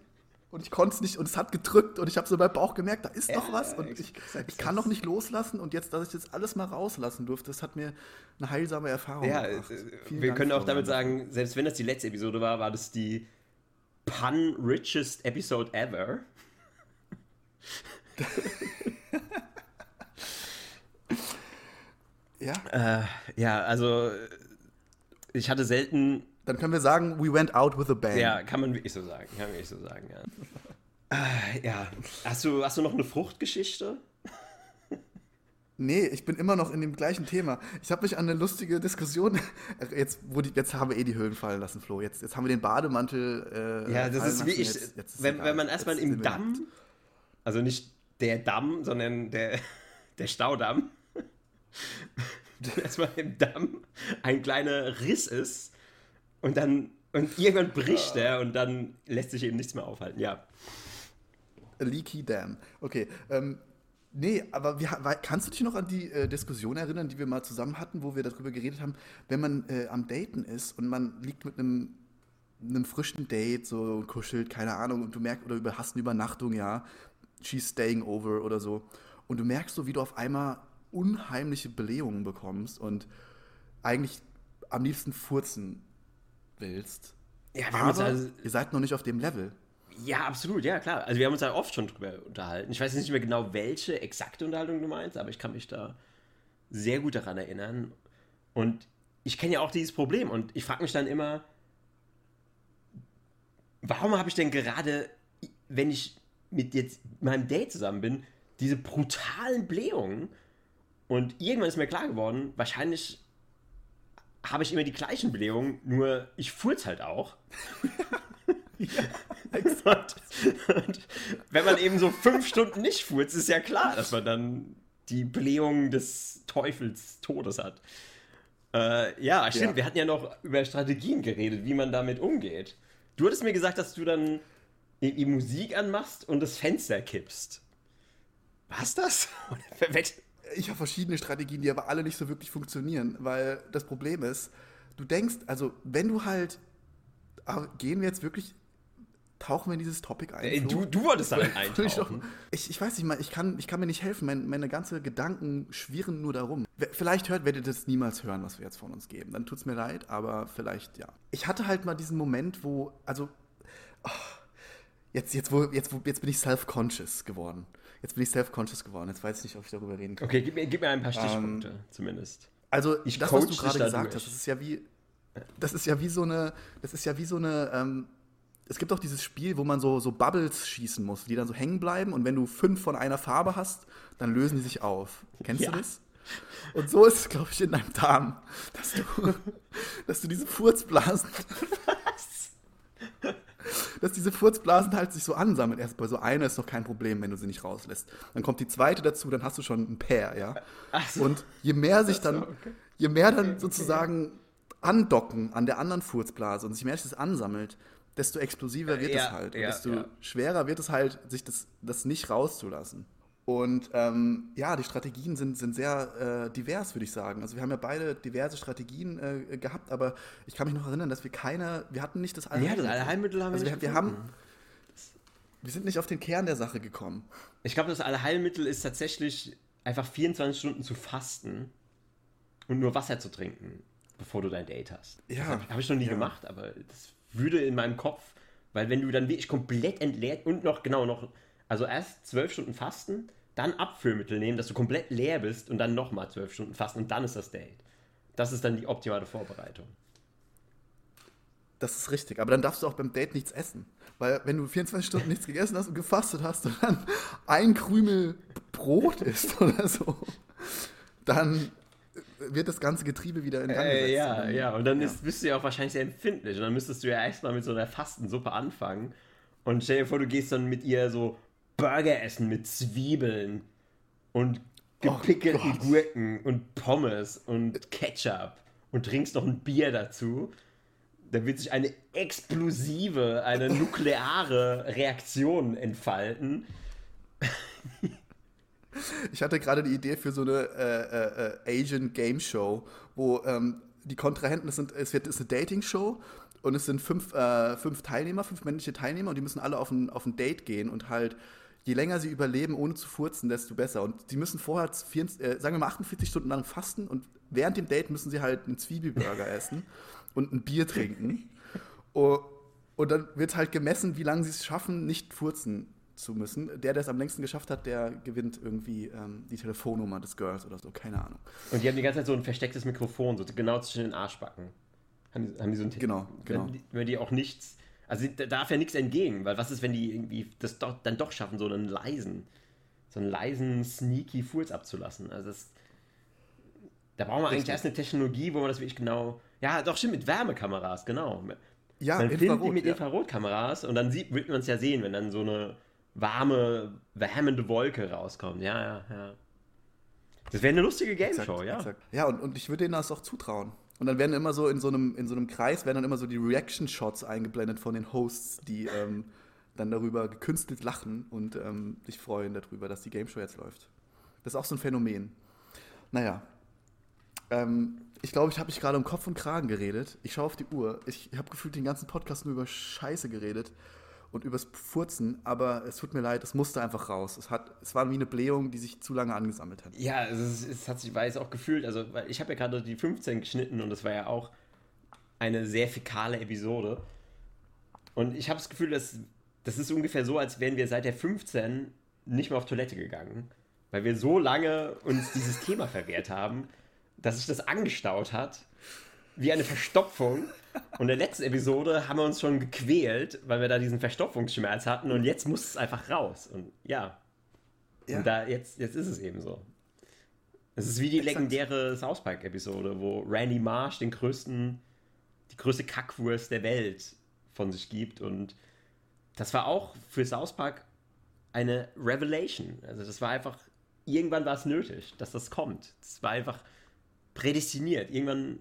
und ich konnte es nicht und es hat gedrückt und ich habe so beim Bauch gemerkt, da ist noch was und ich, ich kann noch nicht loslassen und jetzt, dass ich das alles mal rauslassen durfte, das hat mir eine heilsame Erfahrung ja, gebracht. Äh, wir Dank können auch damit sagen, selbst wenn das die letzte Episode war, war das die pun richest episode ever. Ja. Äh, ja, also ich hatte selten. Dann können wir sagen, we went out with a bang. Ja, kann man wirklich so sagen. Kann man wirklich so sagen, ja. äh, ja. Hast du, hast du noch eine Fruchtgeschichte? Nee, ich bin immer noch in dem gleichen Thema. Ich habe mich an eine lustige Diskussion. Jetzt, wo die, jetzt haben wir eh die Höhlen fallen lassen, Flo. Jetzt, jetzt haben wir den Bademantel. Äh, ja, das ist wie ich. Jetzt, jetzt ist wenn, wenn man erstmal im Damm, also nicht der Damm, sondern der, der Staudamm, erstmal im Damm ein kleiner Riss ist und dann und irgendwann bricht er und dann lässt sich eben nichts mehr aufhalten. Ja. A leaky Dam. Okay. Ähm, nee, aber wir, kannst du dich noch an die äh, Diskussion erinnern, die wir mal zusammen hatten, wo wir darüber geredet haben, wenn man äh, am Daten ist und man liegt mit einem einem frischen Date, so kuschelt, keine Ahnung, und du merkst, oder hast eine Übernachtung, ja, she's staying over oder so, und du merkst so, wie du auf einmal unheimliche Blähungen bekommst und eigentlich am liebsten furzen willst. Ja, wir Aber also, ihr seid noch nicht auf dem Level. Ja, absolut, ja, klar. Also wir haben uns da oft schon drüber unterhalten. Ich weiß nicht mehr genau, welche exakte Unterhaltung du meinst, aber ich kann mich da sehr gut daran erinnern. Und ich kenne ja auch dieses Problem und ich frage mich dann immer, warum habe ich denn gerade, wenn ich mit jetzt meinem Date zusammen bin, diese brutalen Blähungen? Und irgendwann ist mir klar geworden, wahrscheinlich habe ich immer die gleichen Blähungen, nur ich furz halt auch. ja, exakt. Und wenn man eben so fünf Stunden nicht furzt, ist ja klar, dass man dann die Blähung des Teufels Todes hat. Äh, ja, stimmt. Ja. Wir hatten ja noch über Strategien geredet, wie man damit umgeht. Du hattest mir gesagt, dass du dann die Musik anmachst und das Fenster kippst. Was das? ich habe verschiedene Strategien, die aber alle nicht so wirklich funktionieren, weil das Problem ist, du denkst, also wenn du halt, ah, gehen wir jetzt wirklich, tauchen wir in dieses Topic ein? Ey, du, du wolltest da eintauchen. Ich, ich, weiß nicht mal, ich kann, ich kann mir nicht helfen, meine, meine ganzen Gedanken schwirren nur darum. Vielleicht hört, werdet ihr das niemals hören, was wir jetzt von uns geben. Dann tut es mir leid, aber vielleicht ja. Ich hatte halt mal diesen Moment, wo, also, oh, jetzt, jetzt, wo, jetzt, wo, jetzt bin ich self-conscious geworden. Jetzt bin ich self-conscious geworden. Jetzt weiß ich nicht, ob ich darüber reden kann. Okay, gib mir, gib mir ein paar Stichpunkte ähm, zumindest. Also, ich das, was du gerade gesagt hast, das ist ja wie. Das ist ja wie so eine. Das ist ja wie so eine. Ähm, es gibt auch dieses Spiel, wo man so, so Bubbles schießen muss, die dann so hängen bleiben und wenn du fünf von einer Farbe hast, dann lösen die sich auf. Kennst ja. du das? Und so ist es, glaube ich, in deinem Darm, dass du, dass du diese Furzblasen. Was? Dass diese Furzblasen halt sich so ansammeln. Erst bei so einer ist doch kein Problem, wenn du sie nicht rauslässt. Dann kommt die zweite dazu, dann hast du schon ein Pair, ja. So. Und je mehr sich dann, okay. je mehr dann okay, sozusagen andocken an der anderen Furzblase und sich mehr das ansammelt, desto explosiver wird ja, es halt. Und ja, desto ja. schwerer wird es halt, sich das, das nicht rauszulassen. Und ähm, ja, die Strategien sind, sind sehr äh, divers, würde ich sagen. Also wir haben ja beide diverse Strategien äh, gehabt, aber ich kann mich noch erinnern, dass wir keine, wir hatten nicht das Allheilmittel. Ja, das Allheilmittel haben also wir nicht wir, wir haben, wir sind nicht auf den Kern der Sache gekommen. Ich glaube, das Allheilmittel ist tatsächlich einfach 24 Stunden zu fasten und nur Wasser zu trinken, bevor du dein Date hast. Ja. Habe hab ich noch nie ja. gemacht, aber das würde in meinem Kopf, weil wenn du dann wirklich komplett entleert und noch, genau, noch, also erst zwölf Stunden fasten, dann Abführmittel nehmen, dass du komplett leer bist und dann nochmal zwölf Stunden fasten und dann ist das Date. Das ist dann die optimale Vorbereitung. Das ist richtig, aber dann darfst du auch beim Date nichts essen. Weil wenn du 24 Stunden nichts gegessen hast und gefastet hast und dann ein Krümel Brot isst oder so, dann wird das ganze Getriebe wieder in Gang gesetzt. Äh, ja, ja, und dann ja. Ist, bist du ja auch wahrscheinlich sehr empfindlich. Und dann müsstest du ja erstmal mit so einer Fastensuppe anfangen. Und stell dir vor, du gehst dann mit ihr so Burger essen mit Zwiebeln und gepickelten oh Gurken und Pommes und Ketchup und trinkst noch ein Bier dazu, da wird sich eine explosive, eine nukleare Reaktion entfalten. Ich hatte gerade die Idee für so eine äh, äh, Asian Game Show, wo ähm, die Kontrahenten, es, sind, es wird, ist eine Dating-Show und es sind fünf, äh, fünf Teilnehmer, fünf männliche Teilnehmer und die müssen alle auf ein, auf ein Date gehen und halt je länger sie überleben, ohne zu furzen, desto besser. Und sie müssen vorher, 24, äh, sagen wir mal, 48 Stunden lang fasten und während dem Date müssen sie halt einen Zwiebelburger essen und ein Bier trinken. Und, Und dann wird halt gemessen, wie lange sie es schaffen, nicht furzen zu müssen. Der, der es am längsten geschafft hat, der gewinnt irgendwie ähm, die Telefonnummer des Girls oder so, keine Ahnung. Und die haben die ganze Zeit so ein verstecktes Mikrofon, so genau zwischen den Arschbacken. Haben die, haben die so ein Genau, genau. Wenn, die- wenn die auch nichts. Also da darf ja nichts entgegen, weil was ist, wenn die irgendwie das doch, dann doch schaffen, so einen leisen, so einen leisen, sneaky Furz abzulassen. Also das, da brauchen wir eigentlich erst eine Technologie, wo man das wirklich genau. Ja, doch stimmt, mit Wärmekameras, genau. Ja, man filmt die mit ja. Infrarotkameras und dann sieht, wird man es ja sehen, wenn dann so eine warme, wärmende Wolke rauskommt. Ja, ja, ja. Das wäre eine lustige Game Exakt, Show, ja. exakt. Ja, und, und ich würde denen das auch zutrauen. Und dann werden immer so in so einem, in so einem Kreis, werden dann immer so die Reaction-Shots eingeblendet von den Hosts, die ähm, dann darüber gekünstelt lachen und ähm, sich freuen darüber, dass die Game Show jetzt läuft. Das ist auch so ein Phänomen. Naja. Ähm, ich glaube, ich habe mich gerade um Kopf und Kragen geredet. Ich schaue auf die Uhr. Ich habe gefühlt den ganzen Podcast nur über Scheiße geredet und übers Furzen, aber es tut mir leid, es musste einfach raus. Es, hat, es war wie eine Blähung, die sich zu lange angesammelt hat. Ja, es, es hat sich weiß auch gefühlt, also ich habe ja gerade die 15 geschnitten und das war ja auch eine sehr fäkale Episode. Und ich habe das Gefühl, dass das ist ungefähr so, als wären wir seit der 15 nicht mehr auf Toilette gegangen, weil wir so lange uns dieses Thema verwehrt haben, dass sich das angestaut hat wie eine Verstopfung. Und in der letzten Episode haben wir uns schon gequält, weil wir da diesen Verstopfungsschmerz hatten und jetzt muss es einfach raus. Und ja, Ja. und da jetzt, jetzt ist es eben so. Es ist wie die Exakt. legendäre South Park-Episode, wo Randy Marsh den größten, die größte Kackwurst der Welt von sich gibt. Und das war auch für South Park eine Revelation. Also das war einfach, irgendwann war es nötig, dass das kommt. Es war einfach prädestiniert. Irgendwann,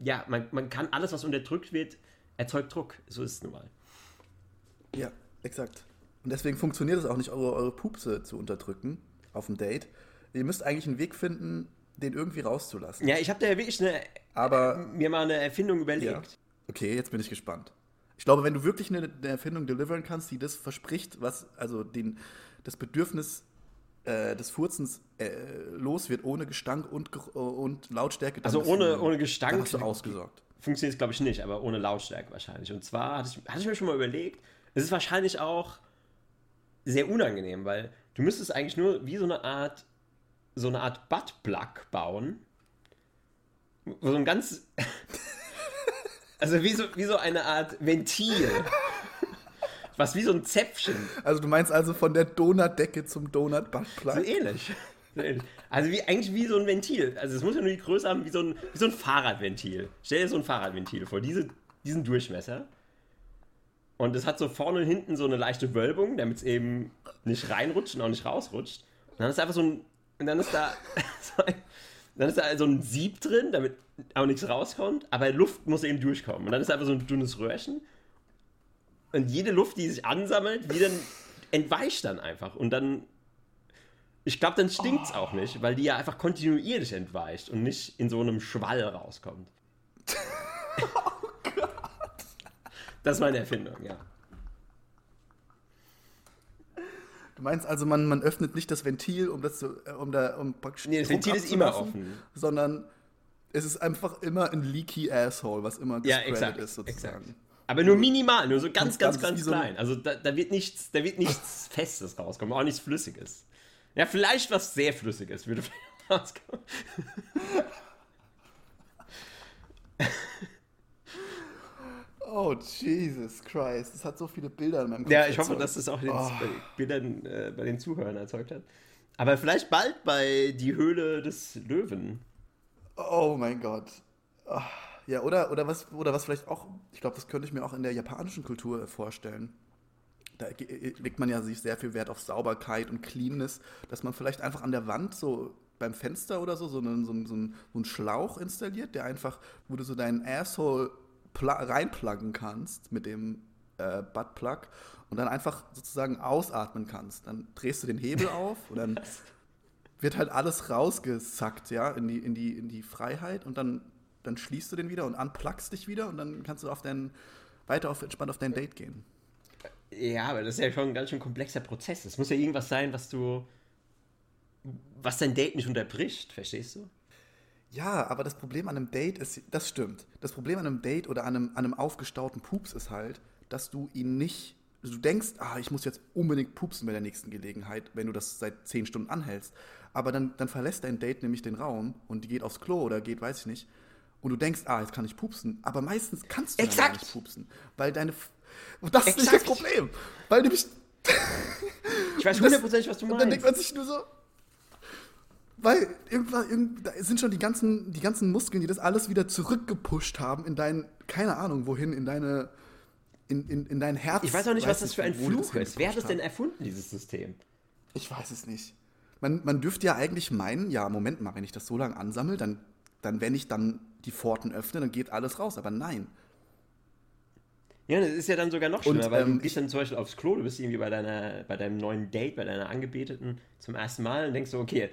ja, man, man kann alles, was unterdrückt wird, erzeugt Druck. So ist es nun mal. Ja, exakt. Und deswegen funktioniert es auch nicht, eure, eure Pupse zu unterdrücken auf dem Date. Ihr müsst eigentlich einen Weg finden, den irgendwie rauszulassen. Ja, ich habe da wirklich eine, Aber mir mal eine Erfindung überlegt. Ja. Okay, jetzt bin ich gespannt. Ich glaube, wenn du wirklich eine, eine Erfindung deliveren kannst, die das verspricht, was also den, das Bedürfnis äh, des Furzens äh, los wird, ohne Gestank und, Geruch- und Lautstärke. Also ohne- du- ohne Gestank- hast du ausgesorgt. funktioniert es, glaube ich, nicht, aber ohne Lautstärke wahrscheinlich. Und zwar hatte ich, hatte ich mir schon mal überlegt, es ist wahrscheinlich auch sehr unangenehm, weil du müsstest eigentlich nur wie so eine Art, so eine Art Buttplug bauen. So ein ganz. also wie so, wie so eine Art Ventil. Was wie so ein Zäpfchen. Also du meinst also von der Donutdecke zum Donut-Buttplug? So ähnlich. So ähnlich. Also wie, eigentlich wie so ein Ventil. Also es muss ja nur die Größe haben wie so ein, wie so ein Fahrradventil. Stell dir so ein Fahrradventil vor, diese, diesen Durchmesser. Und es hat so vorne und hinten so eine leichte Wölbung, damit es eben nicht reinrutscht und auch nicht rausrutscht. Und dann ist einfach so ein. Und dann ist da. So ein, dann ist da so ein Sieb drin, damit auch nichts rauskommt, aber Luft muss eben durchkommen. Und dann ist da einfach so ein dünnes Röhrchen. Und jede Luft, die sich ansammelt, die dann entweicht dann einfach. Und dann. Ich glaube, dann stinkt es auch nicht, weil die ja einfach kontinuierlich entweicht und nicht in so einem Schwall rauskommt. oh Gott. Das ist meine Erfindung, ja. Du meinst also, man, man öffnet nicht das Ventil, um das zu, äh, um da um praktisch Nee, das Ventil ist immer offen. Sondern es ist einfach immer ein leaky Asshole, was immer Ja, exakt. ist sozusagen. exakt. Aber nur minimal, nur so ganz, ganz, Ganz ganz klein. Also da, da wird nichts, da wird nichts Festes rauskommen, auch nichts Flüssiges. Ja, vielleicht was sehr Flüssiges würde rauskommen. Oh, Jesus Christ. Das hat so viele Bilder in meinem Kopf. Ja, ich hoffe, erzeugt. dass das auch den, Oh. bei, den Bildern, äh, bei den Zuhörern erzeugt hat. Aber vielleicht bald bei Die Höhle des Löwen. Oh mein Gott. Ah, Ja, oder, oder, was, oder was vielleicht auch, ich glaube, das könnte ich mir auch in der japanischen Kultur vorstellen. Da ge- legt man ja sich sehr viel Wert auf Sauberkeit und Cleanness, dass man vielleicht einfach an der Wand so beim Fenster oder so so einen, so einen, so einen, Schlauch installiert, der einfach, wo du so deinen Asshole reinpluggen kannst mit dem äh, Buttplug und dann einfach sozusagen ausatmen kannst. Dann drehst du den Hebel auf und dann wird halt alles rausgesackt, ja, in die, in die, in die Freiheit und dann, dann schließt du den wieder und unpluggst dich wieder und dann kannst du auf dein, weiter auf, entspannt auf dein Date gehen. Ja, aber das ist ja schon ein ganz schön komplexer Prozess. Es muss ja irgendwas sein, was du. was dein Date nicht unterbricht, verstehst du? Ja, aber das Problem an einem Date ist, das stimmt. Das Problem an einem Date oder an einem, an einem aufgestauten Pups ist halt, dass du ihn nicht, du denkst, ah, ich muss jetzt unbedingt pupsen bei der nächsten Gelegenheit, wenn du das seit zehn Stunden anhältst. Aber dann, dann verlässt dein Date nämlich den Raum und die geht aufs Klo oder geht, weiß ich nicht. Und du denkst, ah, jetzt kann ich pupsen. Aber meistens kannst du gar nicht pupsen. Weil deine. Und das ist nicht das Problem. Weil nämlich. Ich weiß hundertprozentig, was du Und dann meinst. denkt man sich nur so. Weil irgendwann, irgend, da sind schon die ganzen, die ganzen Muskeln, die das alles wieder zurückgepusht haben in dein, keine Ahnung, wohin, in deine, in, in, in dein Herz. Ich weiß auch nicht, was Weiß das für ein Fluch ist. Wer hat das denn erfunden, dieses System? Ich weiß es nicht. Man, man dürfte ja eigentlich meinen, ja, Moment mal, wenn ich das so lange ansammle, dann, dann, wenn ich dann die Pforten öffne, dann geht alles raus. Aber nein. Ja, das ist ja dann sogar noch schlimmer, Und, weil ähm, du gehst dann zum Beispiel aufs Klo, du bist irgendwie bei, deiner, bei deinem neuen Date, bei deiner Angebeteten zum ersten Mal und denkst so, okay,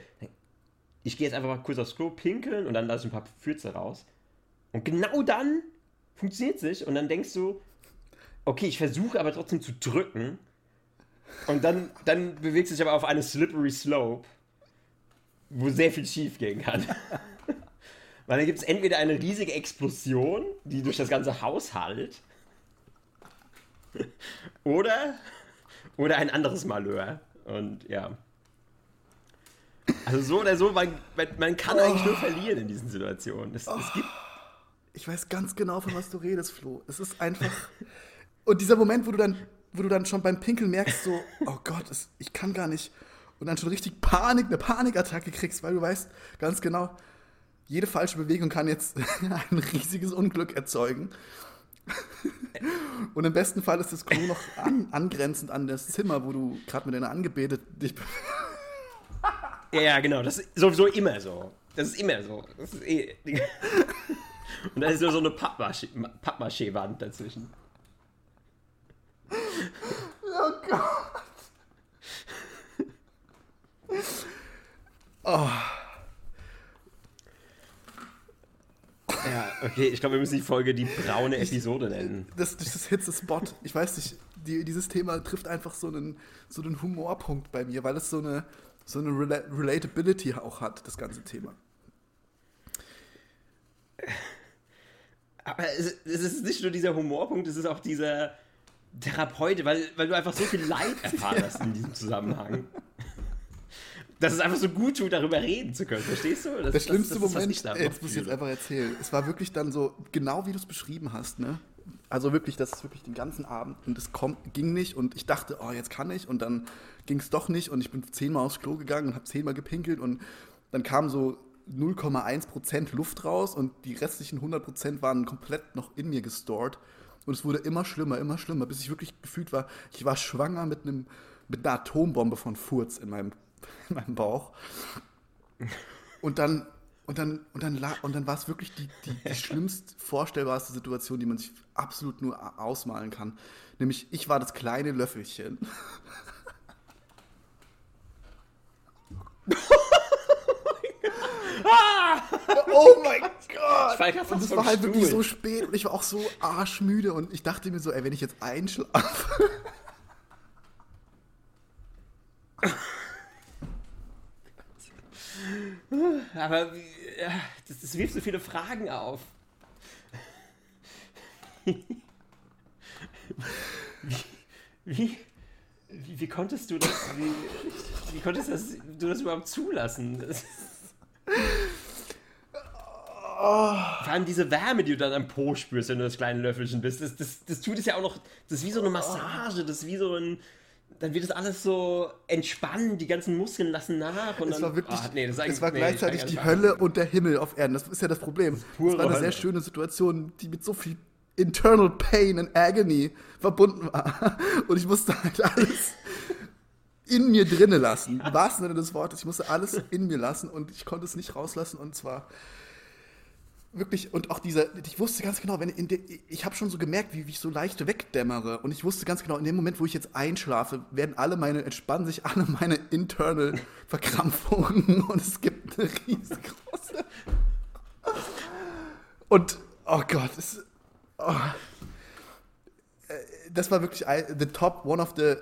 ich gehe jetzt einfach mal kurz aufs Klo pinkeln und dann lasse ich ein paar Fürze raus. Und genau dann funktioniert es nicht und dann denkst du, okay, ich versuche aber trotzdem zu drücken und dann, dann bewegst du dich aber auf eine slippery slope, wo sehr viel schief gehen kann. Weil dann gibt es entweder eine riesige Explosion, die durch das ganze Haus hallt, oder, oder ein anderes Malheur. Und ja. Also so oder so, man, man, kann eigentlich nur verlieren in diesen Situationen. Es, es gibt Ich weiß ganz genau, von was du redest, Flo. Es ist einfach. Und dieser Moment, wo du dann, wo du dann schon beim Pinkeln merkst, so, oh Gott, es, ich kann gar nicht. Und dann schon richtig Panik, eine Panikattacke kriegst, weil du weißt ganz genau, jede falsche Bewegung kann jetzt ein riesiges Unglück erzeugen. Und im besten Fall ist das Klo noch an, angrenzend an das Zimmer, wo du gerade mit deiner Angebeteten dich Ja, ja, genau. Das ist sowieso immer so. Das ist immer so. Das ist eh. Und da ist nur so eine Pappmaché- Pappmaché-Wand dazwischen. Oh Gott. Oh, Ja, okay, ich glaube, wir müssen die Folge die braune Episode nennen. das, das ist Hitze-Spot. Ich weiß nicht, die, dieses Thema trifft einfach so einen, so einen Humorpunkt bei mir, weil es so eine, so eine Rela Relatability auch hat, das ganze Thema. Aber es, es ist nicht nur dieser Humorpunkt, es ist auch dieser Therapeut, weil, weil du einfach so viel Leid erfahren hast in diesem Zusammenhang. Dass es einfach so gut tut, darüber reden zu können, verstehst du? Das, Der schlimmste das, das ist, was Moment, ich da ey, jetzt muss ich jetzt einfach erzählen. Es war wirklich dann so, genau wie du es beschrieben hast, ne? Also wirklich, das ist wirklich den ganzen Abend und es ging nicht und ich dachte, oh, jetzt kann ich und dann ging es doch nicht und ich bin zehnmal aufs Klo gegangen und habe zehnmal gepinkelt und dann kam so 0,1% Luft raus und die restlichen 100% waren komplett noch in mir gestored und es wurde immer schlimmer, immer schlimmer, bis ich wirklich gefühlt war, ich war schwanger mit einem mit einer Atombombe von Furz in meinem, in meinem Bauch. Und dann, und dann, und dann, und dann war es wirklich die, die, die schlimmst vorstellbarste Situation, die man sich absolut nur ausmalen kann. Nämlich, ich war das kleine Löffelchen. oh mein Gott! Ich grad Und es war halt wirklich Stuhl. so spät und ich war auch so arschmüde und ich dachte mir so, ey, wenn ich jetzt einschlafe. Aber das, das wirft so viele Fragen auf. wie, wie, wie, wie konntest du das, wie, wie konntest das, du das überhaupt zulassen? Vor allem diese Wärme, die du dann am Po spürst, wenn du das kleine Löffelchen bist, das, das, das tut es ja auch noch, das ist wie so eine Massage, das ist wie so ein, dann wird das alles so entspannen, die ganzen Muskeln lassen nach und Es dann, war wirklich, Ah, nee, das es war nee, gleichzeitig ich die Hölle und der Himmel auf Erden. Das ist ja das Problem. pure Es war eine Hölle. sehr schöne Situation, die mit so viel internal pain and agony verbunden war. Und ich musste halt alles in mir drinnen lassen. Im wahrsten Sinne des Wortes. Ich musste alles in mir lassen und ich konnte es nicht rauslassen. Und zwar wirklich, und auch dieser, ich wusste ganz genau, wenn in de, ich habe schon so gemerkt, wie, wie ich so leicht wegdämmere. Und ich wusste ganz genau, in dem Moment, wo ich jetzt einschlafe, werden alle meine, entspannen sich alle meine internal Verkrampfungen und es gibt eine riesengroße. Und, oh Gott, es, oh, Äh, das war wirklich the top, one of the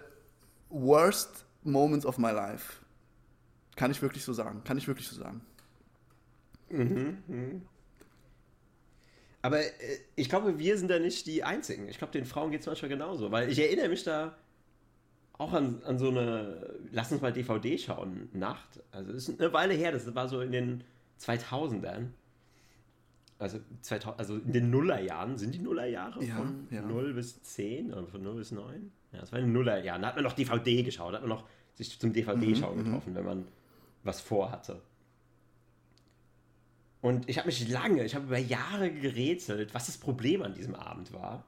worst moments of my life. Kann ich wirklich so sagen. Kann ich wirklich so sagen. Aber äh, ich glaube, wir sind da nicht die Einzigen. Ich glaube, den Frauen geht es manchmal genauso. Weil ich erinnere mich da auch an, an so eine, lass uns mal DVD schauen, Nacht. Also es ist eine Weile her, das war so in den 2000ern. Also, 2000, also in den Nullerjahren, sind die Nullerjahre Ja, von ja. 0 bis 10 oder von 0 bis 9? Ja, das war in den Nullerjahren. Da hat man noch DVD geschaut, da hat man noch sich zum DVD-Schauen Mhm, getroffen, wenn man was vorhatte. Und ich habe mich lange, ich habe über Jahre gerätselt, was das Problem an diesem Abend war.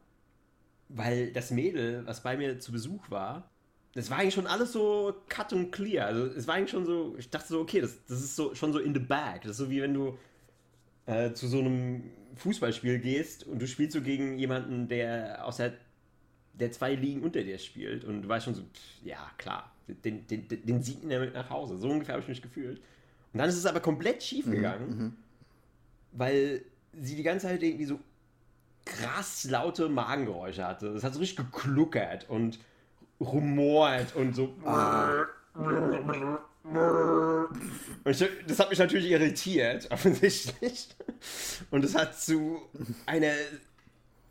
Weil das Mädel, was bei mir zu Besuch war, das war eigentlich schon alles so cut und clear. Also es war eigentlich schon so, ich dachte so, okay, das, das ist so schon so in the bag. Das ist so wie wenn du äh, zu so einem Fußballspiel gehst und du spielst so gegen jemanden, der aus der, der zwei Ligen unter dir spielt und du weißt schon so, pff, ja klar, den, den, den, den sieht er mit nach Hause. So ungefähr habe ich mich gefühlt. Und dann ist es aber komplett schief gegangen, weil sie die ganze Zeit irgendwie so krass laute Magengeräusche hatte. Das hat so richtig gekluckert und rumort und so. Und ich, das hat mich natürlich irritiert, offensichtlich. Und es hat zu einer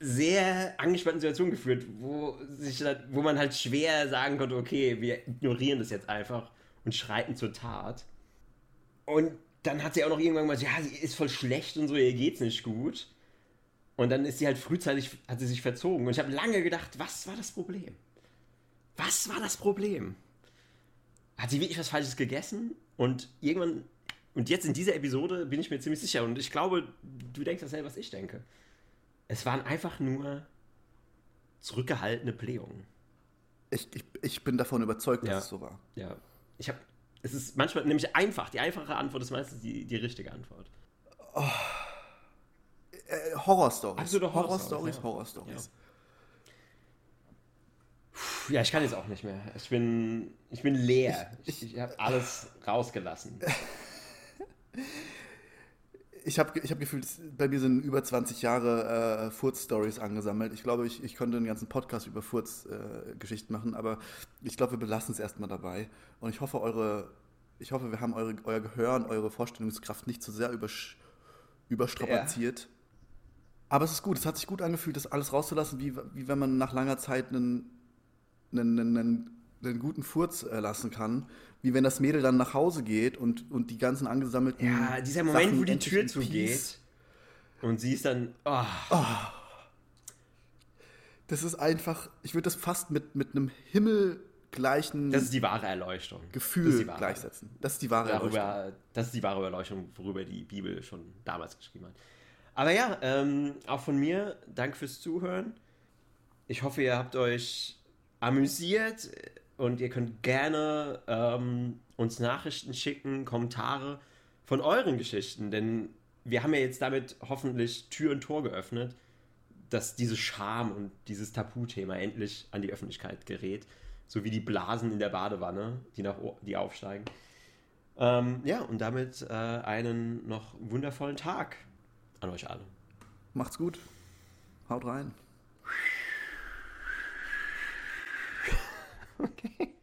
sehr angespannten Situation geführt, wo, sich, wo man halt schwer sagen konnte, okay, wir ignorieren das jetzt einfach und schreiten zur Tat. Und dann hat sie auch noch irgendwann gesagt, ja, sie ist voll schlecht und so, ihr geht's nicht gut. Und dann ist sie halt frühzeitig, hat sie sich verzogen. Und ich habe lange gedacht, was war das Problem? Was war das Problem? Hat sie wirklich was Falsches gegessen? Und irgendwann, und jetzt in dieser Episode bin ich mir ziemlich sicher, und ich glaube, du denkst dasselbe, was ich denke. Es waren einfach nur zurückgehaltene Blähungen. Ich, ich, ich bin davon überzeugt, dass Ja. es so war. Ja. Ich habe. Es ist manchmal nämlich einfach. Die einfache Antwort ist meistens die, die richtige Antwort. Äh, Horrorstories. Absolute Horrorstories, Horrorstories, ja. Horrorstories. Puh, Ja, ich kann jetzt auch nicht mehr. Ich bin, ich bin leer. Ich, ich habe alles rausgelassen. Ich habe ich hab gefühlt, bei mir sind über 20 Jahre äh, Furz-Stories angesammelt. Ich glaube, ich, ich könnte einen ganzen Podcast über Furz-Geschichten machen, aber ich glaube, wir belassen es erstmal dabei. Und ich hoffe, eure, ich hoffe, wir haben eure, euer Gehör und eure Vorstellungskraft nicht zu sehr übersch, überstrapaziert. Aber es ist gut, es hat sich gut angefühlt, das alles rauszulassen, wie, wie wenn man nach langer Zeit einen, einen, einen, einen, einen guten Furz äh, lassen kann. Wie wenn das Mädel dann nach Hause geht und, und die ganzen angesammelten. Ja, dieser Moment, Sachen wo die Tür zugeht und sie ist dann. Oh, Das ist einfach, ich würde das fast mit, mit einem himmelgleichen das ist die wahre Erleuchtung. das Gefühl wahre. gleichsetzen. Das ist die wahre Erleuchtung. Darüber, das ist die wahre Erleuchtung, worüber die Bibel schon damals geschrieben hat. Aber ja, ähm, auch von mir, danke fürs Zuhören. Ich hoffe, ihr habt euch amüsiert und ihr könnt gerne ähm, uns Nachrichten schicken, Kommentare von euren Geschichten, denn wir haben ja jetzt damit hoffentlich Tür und Tor geöffnet, dass diese Scham und dieses Tabuthema endlich an die Öffentlichkeit gerät, so wie die Blasen in der Badewanne, die, nach, die aufsteigen. Ähm, ja, und damit äh, einen noch wundervollen Tag an euch alle. Macht's gut. Haut rein. okay.